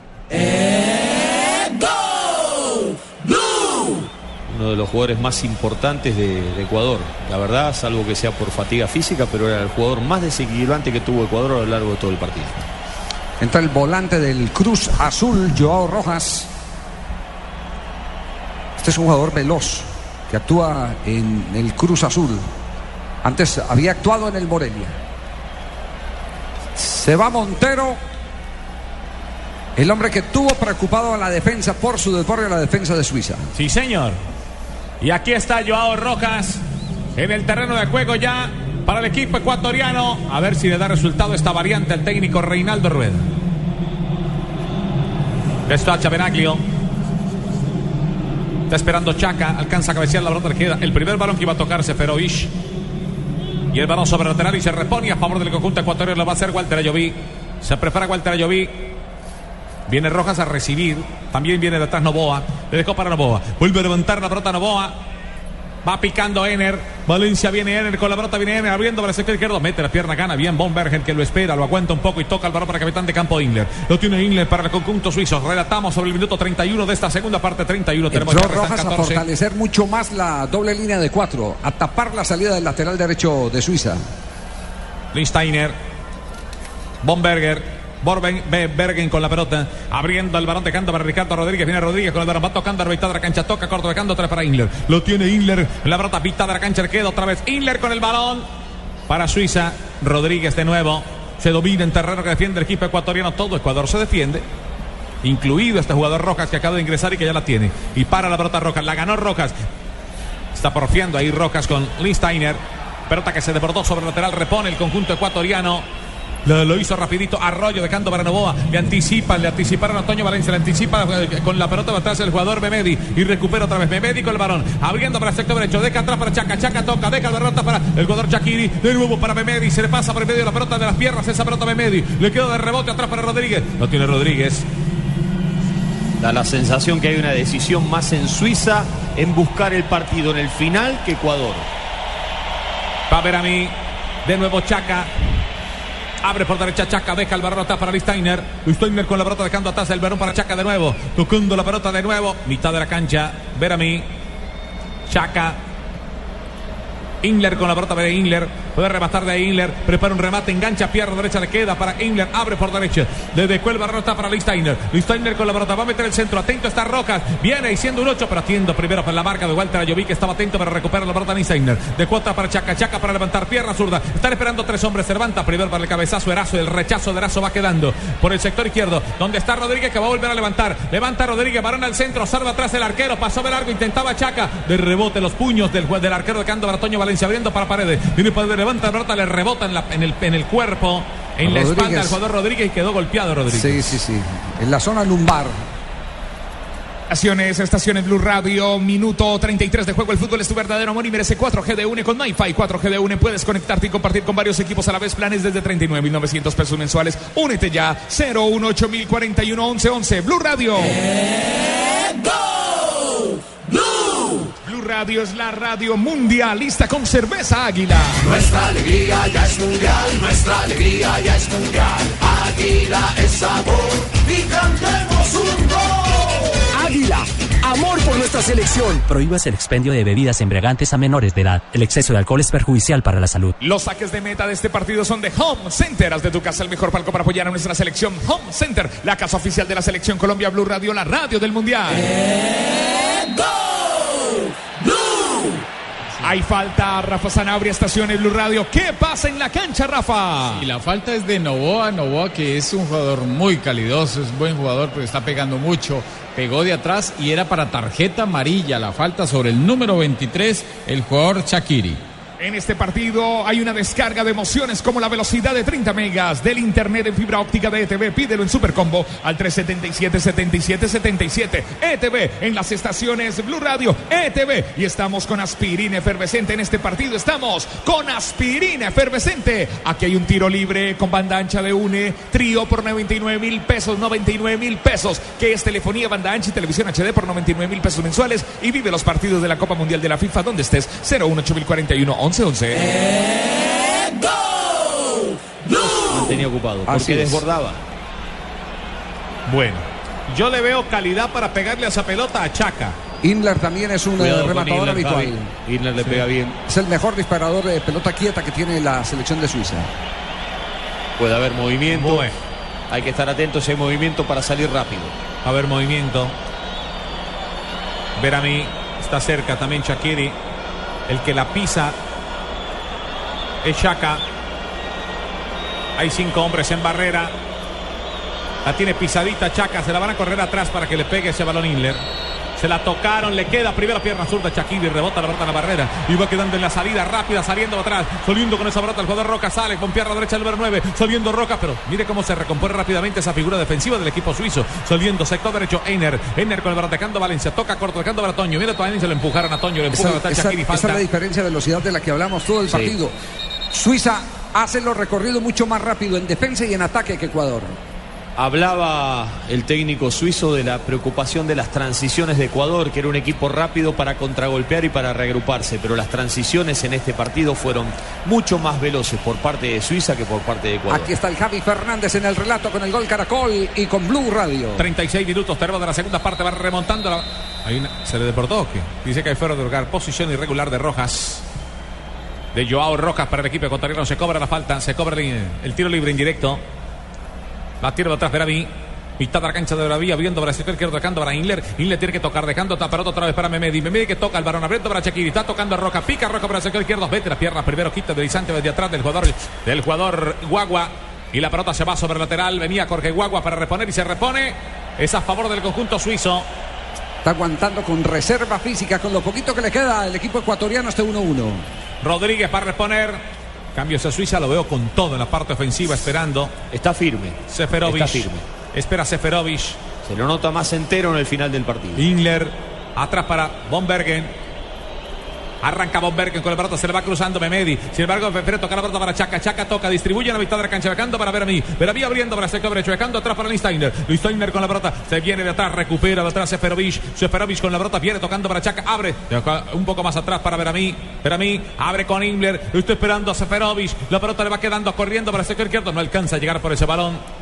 Uno de los jugadores más importantes de, de Ecuador, la verdad, salvo que sea por fatiga física, pero era el jugador más desequilibrante que tuvo Ecuador a lo largo de todo el partido. Entra el volante del Cruz Azul, Joao Rojas. Este es un jugador veloz que actúa en el Cruz Azul. Antes había actuado en el Morelia. Se va Montero. El hombre que tuvo preocupado a la defensa por su deporte a la defensa de Suiza. Sí, señor. Y aquí está Joao Rojas en el terreno de juego ya para el equipo ecuatoriano. A ver si le da resultado esta variante al técnico Reinaldo Rueda. Destacha Benaglio. Está esperando Chaca. Alcanza a cabecear la pelota que queda. El primer balón que iba a tocarse Feroish. Y el balón sobre lateral y se repone a favor del conjunto ecuatoriano. Lo va a hacer Walter Ayoví. Se prepara Walter Ayoví. Viene Rojas a recibir. También viene de atrás Novoa. Le dejó para Novoa. Vuelve a levantar la pelota Novoa. Va picando Ener. Valencia viene Ener con la pelota. Viene Ener abriendo para el sector izquierdo. Mete la pierna, gana bien Bombergen que lo espera. Lo aguanta un poco y toca el balón para el capitán de campo Ingler. Lo tiene Ingler para el conjunto suizo. Relatamos sobre el minuto 31 de esta segunda parte. 31. Tenemos Entró Rojas a 14. fortalecer mucho más la doble línea de cuatro, a tapar la salida del lateral derecho de Suiza. Lindsteiner. Bomberger. Borben, Be- Bergen con la pelota, abriendo el balón, dejando para Ricardo Rodríguez. Viene Rodríguez con el balón, va tocando mitad de la cancha, toca corto, dejando vez para Ingler. Lo tiene Ingler, la pelota mitad de la cancha, queda otra vez Ingler con el balón para Suiza. Rodríguez de nuevo, se domina en terreno que defiende el equipo ecuatoriano. Todo Ecuador se defiende, incluido este jugador Rojas que acaba de ingresar y que ya la tiene. Y para la pelota Rojas, la ganó Rojas. Está porfiando ahí Rojas con Lindsteiner. Pelota que se desbordó sobre el lateral, repone el conjunto ecuatoriano. Lo, lo hizo rapidito Arroyo dejando para Novoa. Le anticipan, le anticiparon a Antonio Valencia. Le anticipa eh, con la pelota atrás el jugador Memedi. Y recupera otra vez Memedi con el balón. Abriendo para el sector derecho. Deja atrás para Chaca. Chaca toca. Deja la pelota para el jugador Chakiri. De nuevo para Memedi. Se le pasa por el medio de la pelota de las piernas. Esa pelota Memedi. Le queda de rebote atrás para Rodríguez. Lo tiene Rodríguez. Da la sensación que hay una decisión más en Suiza en buscar el partido en el final que Ecuador. Va a ver a mí. De nuevo Chaca. Abre por derecha Chaca, deja el atrás para Listeiner. Listeiner con la pelota dejando atrás el balón para Chaca de nuevo. Tocando la pelota de nuevo. Mitad de la cancha. Ver a mí. Chaca. Ingler con la pelota de Ingler. Puede rematar de Ingler. Prepara un remate. Engancha pierna derecha. Le queda para Ingler. Abre por derecha. Dejó el balón está para Listeiner. Listeiner con la pelota. Va a meter el centro. Atento está Rojas. Viene siendo un 8. Pero atiendo primero para la marca de Walter Ayoví que estaba atento para recuperar la pelota Listeiner. De cuota para Chaca. Chaca para levantar pierna zurda. Están esperando tres hombres. Cervanta primero para el cabezazo. Erazo. El rechazo de Erazo va quedando por el sector izquierdo. Donde está Rodríguez que va a volver a levantar. Levanta Rodríguez. Varón al centro. Salva atrás el arquero. Pasó de largo. Intentaba Chaca. De rebote los puños del, del arquero de Cando Toño Valencia. Abriendo para paredes. Viene Paredes. Levanta la pelota. Le rebota en, la- en el, en el cuerpo. En la Rodríguez. espalda del jugador Rodríguez y quedó golpeado Rodríguez. Sí, sí, sí. En la zona lumbar. Estaciones, estaciones Blue Radio, minuto 33 de juego. El fútbol es tu verdadero amor y merece 4G de UNE con MyFi. 4G de UNE puedes conectarte y compartir con varios equipos a la vez. Planes desde 39.900 pesos mensuales. Únete ya. 018 Blue Radio. Blue. Radio es la radio mundialista con cerveza águila. Nuestra alegría ya es mundial, nuestra alegría ya es mundial. Águila es sabor y cantemos un gol. Águila, amor por nuestra selección. Prohíbas el expendio de bebidas embriagantes a menores de edad. El exceso de alcohol es perjudicial para la salud. Los saques de meta de este partido son de Home Center. Haz de tu casa el mejor palco para apoyar a nuestra selección. Home Center, la casa oficial de la selección Colombia Blue Radio, la radio del mundial. Hay falta, Rafa Sanabria, estación Blue Radio. ¿Qué pasa en la cancha, Rafa? Y la falta es de Novoa, Novoa que es un jugador muy calidoso, es buen jugador, pero está pegando mucho. Pegó de atrás y era para tarjeta amarilla. La falta sobre el número 23, el jugador Shakiri. En este partido hay una descarga de emociones como la velocidad de 30 megas del internet en fibra óptica de ETV. Pídelo en Supercombo al 377-7777. ETV en las estaciones Blue Radio ETV. Y estamos con aspirina efervescente en este partido. Estamos con aspirina efervescente. Aquí hay un tiro libre con banda ancha de UNE. Trío por 99 mil pesos. 99 mil pesos. Que es telefonía, banda ancha y televisión HD por 99 mil pesos mensuales. Y vive los partidos de la Copa Mundial de la FIFA donde estés. 018 11 Mantenía ocupado. Porque Así es. desbordaba. Bueno, yo le veo calidad para pegarle a esa pelota a Chaca. Inler también es un eh, Cuidado con rematador Inler, habitual. Javi. Inler le pega bien. Es el mejor disparador de pelota quieta que tiene la selección de Suiza. Puede haber movimiento. Hay que estar atentos si hay movimiento para salir rápido. A ver, movimiento. Ver a mí. Está cerca también Shakiri. El que la pisa es Chaka. Hay cinco hombres en barrera. La tiene pisadita Chaca. Se la van a correr atrás para que le pegue ese balón Inler. Se la tocaron, le queda primera pierna zurda Shakiri, rebota la pelota en la barrera y va quedando en la salida rápida, saliendo atrás, saliendo con esa pelota el jugador Roca, sale con pierna derecha el número 9, saliendo Roca, pero mire cómo se recompone rápidamente esa figura defensiva del equipo suizo, saliendo sector derecho Einer, Einer con el atacando Valencia, toca corto, atacando para Toño, mira Toño, se lo empujaron a Toño, le empujaron a esa- es la diferencia de velocidad de la que hablamos todo el Sí. partido. Suiza hace los recorridos mucho más rápido en defensa y en ataque que Ecuador. Hablaba el técnico suizo de la preocupación de las transiciones de Ecuador, que era un equipo rápido para contragolpear y para reagruparse, pero las transiciones en este partido fueron mucho más veloces por parte de Suiza que por parte de Ecuador. Aquí está el Javi Fernández en el relato con el gol Caracol y con Blue Radio. 36 minutos, tenemos de la segunda parte, va remontando. La... Hay una- ¿Se le deportó o qué? Dice que hay fuera de lugar. Posición irregular de Rojas. De Joao Rojas para el equipo ecuatoriano. Se cobra la falta, se cobra el, tiro libre indirecto. La tira de atrás, Veraví. Mitad de la cancha de Veraví, abriendo para el izquierdo, tocando para Inler. Inler tiene que tocar, dejando pelota otra vez para Memedi. Memedi que toca el varón, abriendo para Shakiri. Está tocando a Roca, pica Roca para el sector izquierdo. Vete las piernas, primero quita de Isante desde atrás del jugador, del jugador Guagua. Y la pelota se va sobre el lateral. Venía Jorge Guagua para reponer y se repone. Es a favor del conjunto suizo. Está aguantando con reserva física, con lo poquito que le queda el equipo ecuatoriano este 1-1. Rodríguez para reponer. Cambios a Suiza, lo veo con todo en la parte ofensiva, esperando. Está firme. Seferovic. Está firme. Espera Seferovic. Se lo nota más entero en el final del partido. Inler. Atrás para Von Bergen. Arranca Von Bergen con la pelota, se le va cruzando Memedi. Sin embargo, prefiere tocar la pelota para Chaca. Chaca toca, distribuye en la mitad de la cancha, becando para Veramí. Veramí abriendo para el sector derecho, becando atrás para Listeiner. Listeiner con la pelota, se viene de atrás, recupera de atrás Seferovic. Seferovic con la pelota, viene tocando para Chaca, abre. Un poco más atrás para Veramí. Veramí abre con Inler. Está esperando a Seferovic. La pelota le va quedando corriendo para el sector izquierdo. No alcanza a llegar por ese balón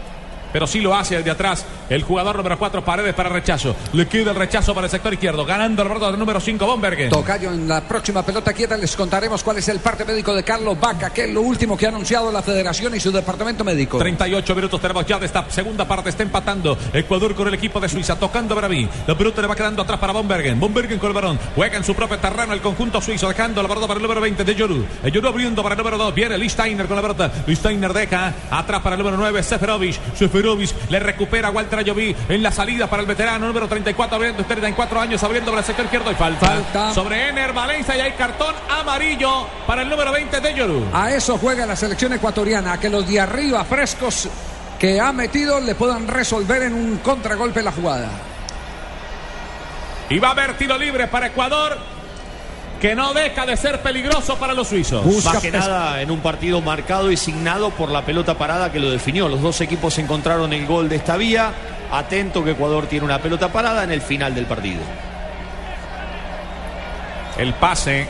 pero sí lo hace desde atrás el jugador número 4 Paredes para rechazo. Le queda el rechazo para el sector izquierdo, ganando el del número 5 Bombergen. Tocayo, en la próxima pelota quieta les contaremos cuál es el parte médico de Carlos Vaca, que es lo último que ha anunciado la federación y su departamento médico. 38 minutos tenemos ya de esta segunda parte. Está empatando Ecuador con el equipo de Suiza. Tocando Braví. La pelota le va quedando atrás para Bombergen. Bombergen con el balón. Juega en su propio terreno el conjunto suizo. Dejando la pelota para el número 20 de Yoru. El Yoru abriendo para el número 2. Viene Listeiner con la pelota. Listeiner deja atrás para el número 9. Seferovic. Seferovic le recupera a Walter Ayoví en la salida para el veterano número 34. Abriendo 34 años. Abriendo para el sector izquierdo. Y falta, Falta. sobre Ener Valencia. Y hay cartón amarillo para el número 20 de Yoru. A eso juega la selección ecuatoriana, a que los de arriba frescos que ha metido le puedan resolver en un contragolpe la jugada. Y va a haber tiro libre para Ecuador, que no deja de ser peligroso para los suizos. Más que nada en un partido marcado y signado por la pelota parada que lo definió. Los dos equipos encontraron el gol de esta vía. Atento que Ecuador tiene una pelota parada en el final del partido. El pase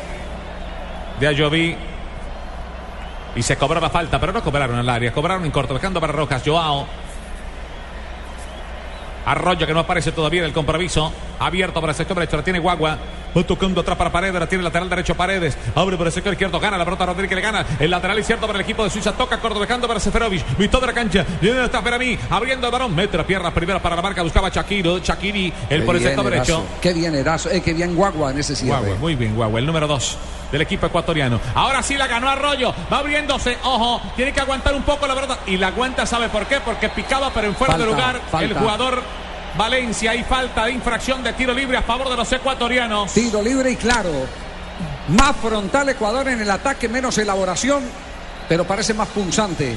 de Ayoví. Y se cobró la falta, pero no cobraron al área. Cobraron en corto, dejando para Rojas. Joao. Arroyo que no aparece todavía en el compromiso. Abierto para el sector derecho. La tiene Guagua. Va tocando atrás para Paredes. La tiene el lateral derecho Paredes. Abre por el sector izquierdo. Gana la pelota Rodríguez. Le gana. El lateral izquierdo para el equipo de Suiza. Toca corto dejando para Seferovic. Mitad de la cancha. Viene hasta mí. Abriendo el balón. Mete la pierna primera para la marca. Buscaba Shakiro. Shakiri. El por el sector derecho. Qué bien Erazo. Eh, qué bien Guagua en ese cierre. Guagua, muy bien, Guagua, el número 2 del equipo ecuatoriano. Ahora sí la ganó Arroyo, va abriéndose, ojo, tiene que aguantar un poco la pelota y la aguanta, ¿sabe por qué? Porque picaba pero en fuera de Falta, lugar el jugador Valencia y falta de infracción de tiro libre a favor de los ecuatorianos. Tiro libre y claro. Más frontal Ecuador en el ataque, menos elaboración, pero parece más punzante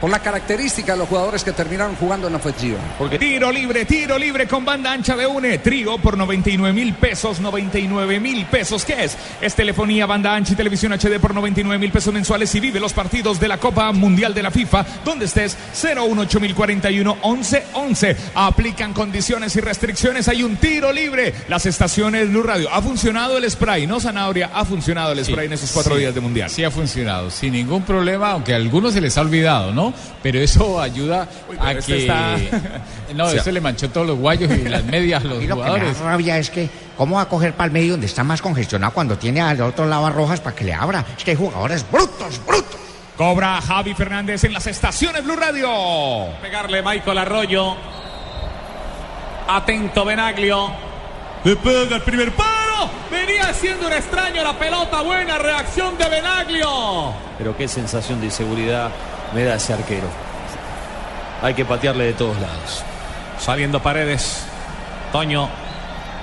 por la característica de los jugadores que terminaron jugando en la ofensiva. Porque tiro libre, tiro libre con banda ancha de UNE. Trío por 99 mil pesos, 99 mil pesos. ¿Qué es? Es telefonía, banda ancha y televisión HD por 99 mil pesos mensuales y vive los partidos de la Copa Mundial de la FIFA donde estés 018041 1111. Aplican condiciones y restricciones. Hay un tiro libre. Las estaciones Blue Radio. Ha funcionado el spray, ¿no, Zanahoria? Ha funcionado el spray en esos cuatro Sí, días de Mundial. Sí ha funcionado, sin ningún problema, aunque a algunos se les ha olvidado, ¿no? Pero eso ayuda pero a este que... está- <laughs> No, O sea- eso le manchó todos los guayos y las medias a los <laughs> Y lo que me jugadores. da rabia es que, ¿cómo va a coger para el medio donde está más congestionado cuando tiene al otro lado a Rojas para que le abra? Es que hay jugadores brutos, brutos. Cobra Javi Fernández en las estaciones Blue Radio. Pegarle Michael Arroyo. Atento Benaglio. Le pega el primer paro. Venía siendo un extraño la pelota. Buena reacción de Benaglio. Pero qué sensación de inseguridad me da ese arquero. Hay que patearle de todos lados. Saliendo Paredes. Toño.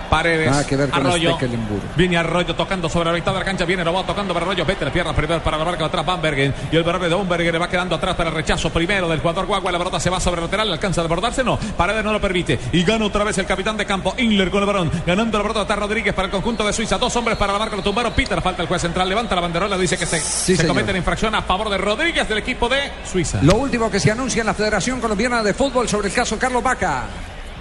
Paredes. Nada que ver con Arroyo. Viene Arroyo tocando sobre la mitad de la cancha. Viene Robo tocando para Arroyo. Vete la pierna primero para la marca de atrás. Bambergen. Y el verde de Bambergen le va quedando atrás para el rechazo primero del jugador Guagua. La pelota se va sobre el lateral. ¿Alcanza a desbordarse? No. Paredes no lo permite. Y gana otra vez el capitán de campo. Inler con el balón. Ganando la pelota está Rodríguez para el conjunto de Suiza. Dos hombres para la marca. Lo tumbaron. Peter. Falta el juez central. Levanta la banderola. Dice que se, se señor. comete la infracción a favor de Rodríguez del equipo de Suiza. Lo último que se anuncia en la Federación Colombiana de Fútbol sobre el caso Carlos Vaca.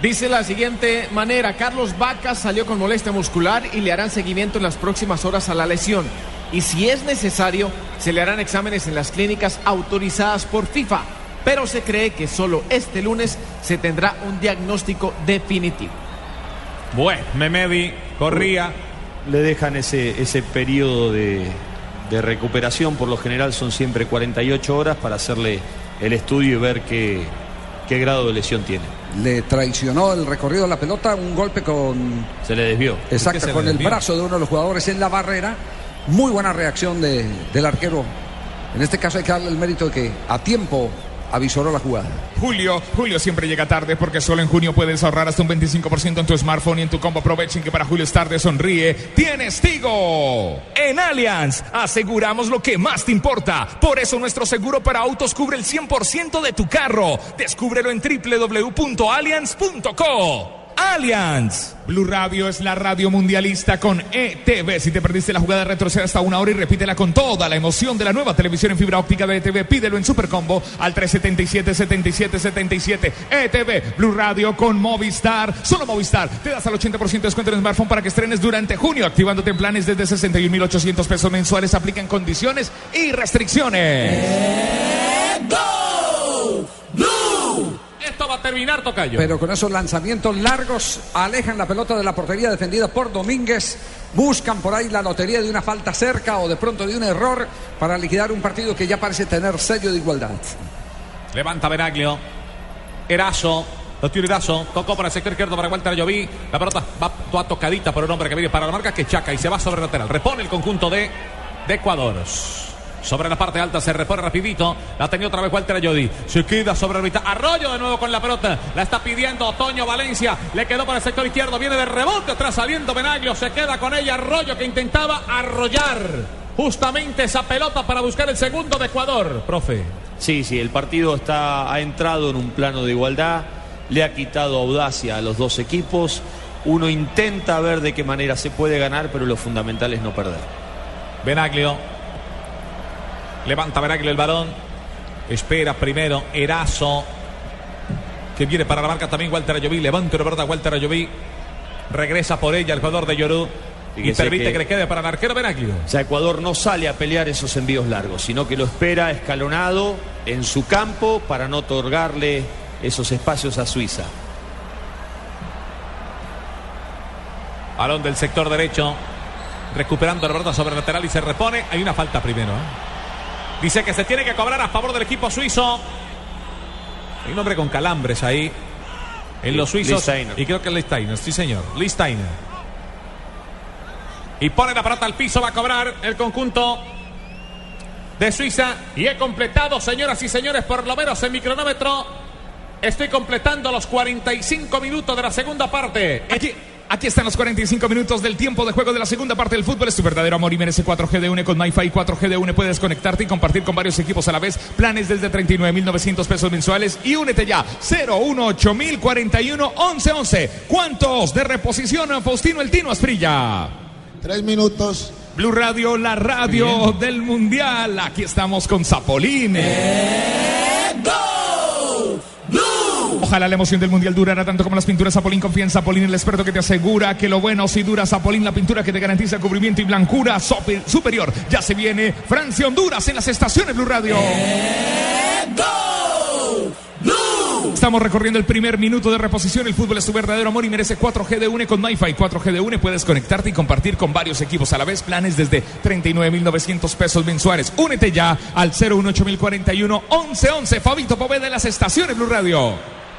Dice la siguiente manera, Carlos Vaca salió con molestia muscular y le harán seguimiento en las próximas horas a la lesión. Y si es necesario, se le harán exámenes en las clínicas autorizadas por FIFA. Pero se cree que solo este lunes se tendrá un diagnóstico definitivo. Bueno, Memedi corría. Le dejan ese, ese periodo de, de recuperación, por lo general son siempre 48 horas para hacerle el estudio y ver qué, qué grado de lesión tiene. Le traicionó el recorrido de la pelota, un golpe con. Se le desvió. Exacto, con el brazo de uno de los jugadores en la barrera. Muy buena reacción de- del arquero. En este caso hay que darle el mérito de que a tiempo avisoró la jugada. Julio, Julio siempre llega tarde porque solo en junio puedes ahorrar hasta un 25% en tu smartphone y en tu combo. Aprovechen que para Julio es tarde, sonríe. Tienes Tigo. En Allianz aseguramos lo que más te importa. Por eso nuestro seguro para autos cubre el 100% de tu carro. Descúbrelo en www.allianz.co. Allianz. Blue Radio es la radio mundialista con ETV. Si te perdiste la jugada, retrocede hasta una hora y repítela con toda la emoción de la nueva televisión en fibra óptica de ETV. Pídelo en Supercombo al 377-7777. ETV, Blue Radio con Movistar. Solo Movistar. Te das al 80% de descuento en smartphone para que estrenes durante junio, activándote en planes desde 61.800 pesos mensuales. Aplican condiciones y restricciones. Esto va a terminar, Tocayo. Pero con esos lanzamientos largos alejan la pelota de la portería defendida por Domínguez. Buscan por ahí la lotería de una falta cerca o de pronto de un error para liquidar un partido que ya parece tener sello de igualdad. Levanta Benaglio. Erazo. Lo tiene Erazo. Tocó para el sector izquierdo para Walter Ayoví. La pelota va toda tocadita por un hombre que viene para la marca que chaca y se va sobre el lateral. Repone el conjunto de, de Ecuador. Sobre la parte alta se repone rapidito. La tenía otra vez Walter Ayodi. Se queda sobre la mitad. Arroyo de nuevo con la pelota. La está pidiendo Toño Valencia. Le quedó para el sector izquierdo. Viene de rebote atrás saliendo Benaglio. Se queda con ella Arroyo que intentaba arrollar justamente esa pelota para buscar el segundo de Ecuador. Profe. Sí, sí, el partido está, ha entrado en un plano de igualdad, le ha quitado audacia a los dos equipos. Uno intenta ver de qué manera se puede ganar, pero lo fundamental es no perder. Benaglio. Levanta Benaglio el balón. Espera primero Erazo. Que viene para la marca también Walter Ayoví. Levanta pelota Walter Ayoví. Regresa por ella el jugador de Yorú. Y permite que... le quede para el arquero Benaglio. O sea, Ecuador no sale a pelear esos envíos largos, sino que lo espera escalonado en su campo para no otorgarle esos espacios a Suiza. Balón del sector derecho. Recuperando la pelota sobre el lateral y se repone. Hay una falta primero. ¿eh? Dice que se tiene que cobrar a favor del equipo suizo. Hay un hombre con calambres ahí. En los suizos. Y creo que es Listeiner. Sí, señor. Listeiner. Y pone la pelota al piso. Va a cobrar el conjunto de Suiza. Y he completado, señoras y señores, por lo menos en mi cronómetro. Estoy completando los 45 minutos de la segunda parte. Aquí. Aquí están los 45 minutos del tiempo de juego de la segunda parte del fútbol. Es tu verdadero amor y merece 4G de UNE con MyFi 4G de UNE. Puedes conectarte y compartir con varios equipos a la vez. Planes desde 39.900 pesos mensuales y únete ya. 018.041.1111. ¿Cuántos de reposición Faustino El Tino Asprilla? Tres minutos. Blue Radio, la radio del mundial. Aquí estamos con Zapolín. Ojalá la emoción del mundial durara tanto como las pinturas Zapolín. Confía en Zapolín, el experto que te asegura que lo bueno si dura Zapolín, la pintura que te garantiza cubrimiento y blancura super- superior. Ya se viene Francia Honduras en las estaciones Blue Radio. Estamos recorriendo el primer minuto de reposición. El fútbol es tu verdadero amor y merece 4G de UNE con MyFi. 4G de UNE puedes conectarte y compartir con varios equipos a la vez. Planes desde 39.900 pesos mensuales. Únete ya al 01841-1111. Fabito Poveda de las estaciones Blue Radio.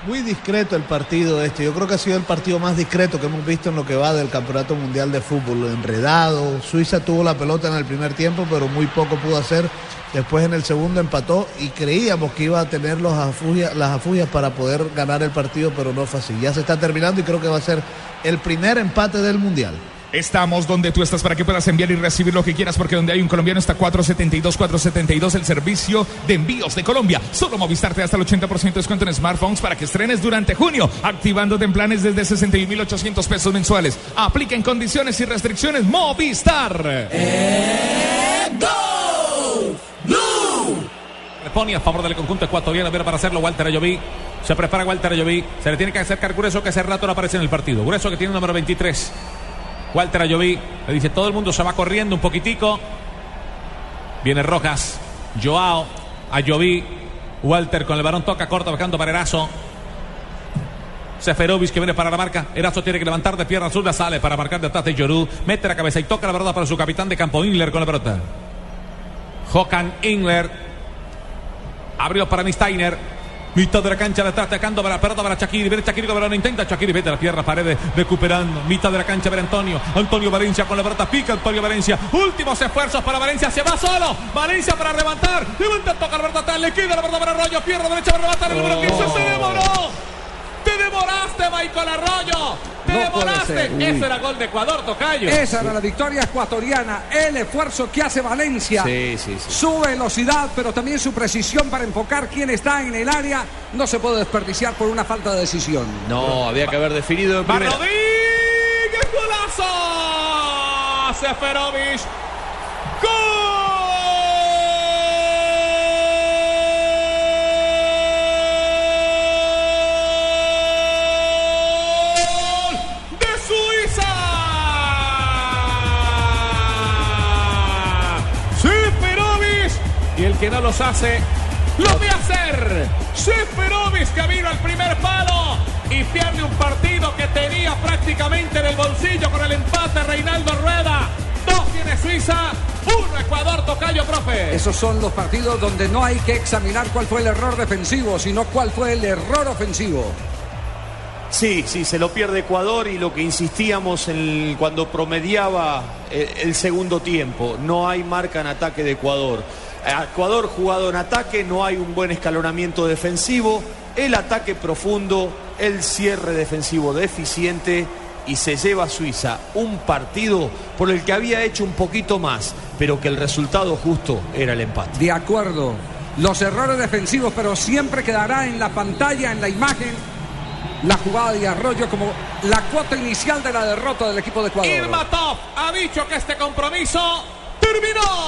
Muy discreto el partido este. Yo creo que ha sido el partido más discreto que hemos visto en lo que va del Campeonato Mundial de Fútbol. Enredado. Suiza tuvo la pelota en el primer tiempo, pero muy poco pudo hacer. Después en el segundo empató y creíamos que iba a tener los afugia- las afugias para poder ganar el partido, pero no fue así. Ya se está terminando y creo que va a ser el primer empate del Mundial. Estamos donde tú estás para que puedas enviar y recibir lo que quieras, porque donde hay un colombiano está 472, 472, el servicio de envíos de Colombia. Solo Movistar te da hasta el 80% de descuento en smartphones para que estrenes durante junio, activándote en planes desde 61.800 pesos mensuales. Aplica en condiciones y restricciones Movistar. Repone a favor del conjunto ecuatoriano. Viene para hacerlo Walter Ayoví. Se prepara Walter Ayoví. Se le tiene que acercar Grueso que hace rato no aparece en el partido. Grueso que tiene el número 23. Walter Ayoví. Le dice todo el mundo se va corriendo un poquitico. Viene Rojas. Joao. Ayoví. Walter con el varón toca corto buscando para Erazo. Seferovic que viene para la marca. Erazo tiene que levantar de pierna zurda. Sale para marcar de atrás de Yorú. Mete la cabeza y toca la pelota para su capitán de campo. Ingler con la pelota. Jokan Ingler. Abrió para Mistainer. Mitad de la cancha le está atacando para la pelota para Shakiri. Viene Shakiri con balón. Intenta Shakiri. Vete a la tierra. Paredes recuperando. Mitad de la cancha para Antonio. Antonio Valencia con la pelota. Pica Antonio Valencia. Últimos esfuerzos para Valencia. Se va solo. Valencia para levantar. Levanta, toca la pelota. Le queda la pelota para Arroyo. Pierna derecha para levantar. El número 15 se demoró. Te demoraste, Michael Arroyo. Te No. Ese era gol de Ecuador, Tocayo. Esa era la victoria ecuatoriana, el esfuerzo que hace Valencia. Sí, sí, sí. Su velocidad, pero también su precisión para enfocar quién está en el área, no se puede desperdiciar por una falta de decisión. No, había que haber definido. Rodríguez, golazo. Seferovic. Que no los hace, lo voy a hacer. Seferovic que vino al primer palo y pierde un partido que tenía prácticamente en el bolsillo con el empate Reinaldo Rueda. Dos tiene Suiza, uno Ecuador, Tocayo, profe. Esos son los partidos donde no hay que examinar cuál fue el error defensivo, sino cuál fue el error ofensivo. Sí, sí, se lo pierde Ecuador y lo que insistíamos en- cuando promediaba el, el segundo tiempo, no hay marca en ataque de Ecuador. Ecuador jugado en ataque, no hay un buen escalonamiento defensivo, el ataque profundo, el cierre defensivo deficiente y se lleva a Suiza un partido por el que había hecho un poquito más, pero que el resultado justo era el empate. De acuerdo. Los errores defensivos, pero siempre quedará en la pantalla, en la imagen, la jugada de Arroyo como la cuota inicial de la derrota del equipo de Ecuador. Irmatov ha dicho que este compromiso terminó.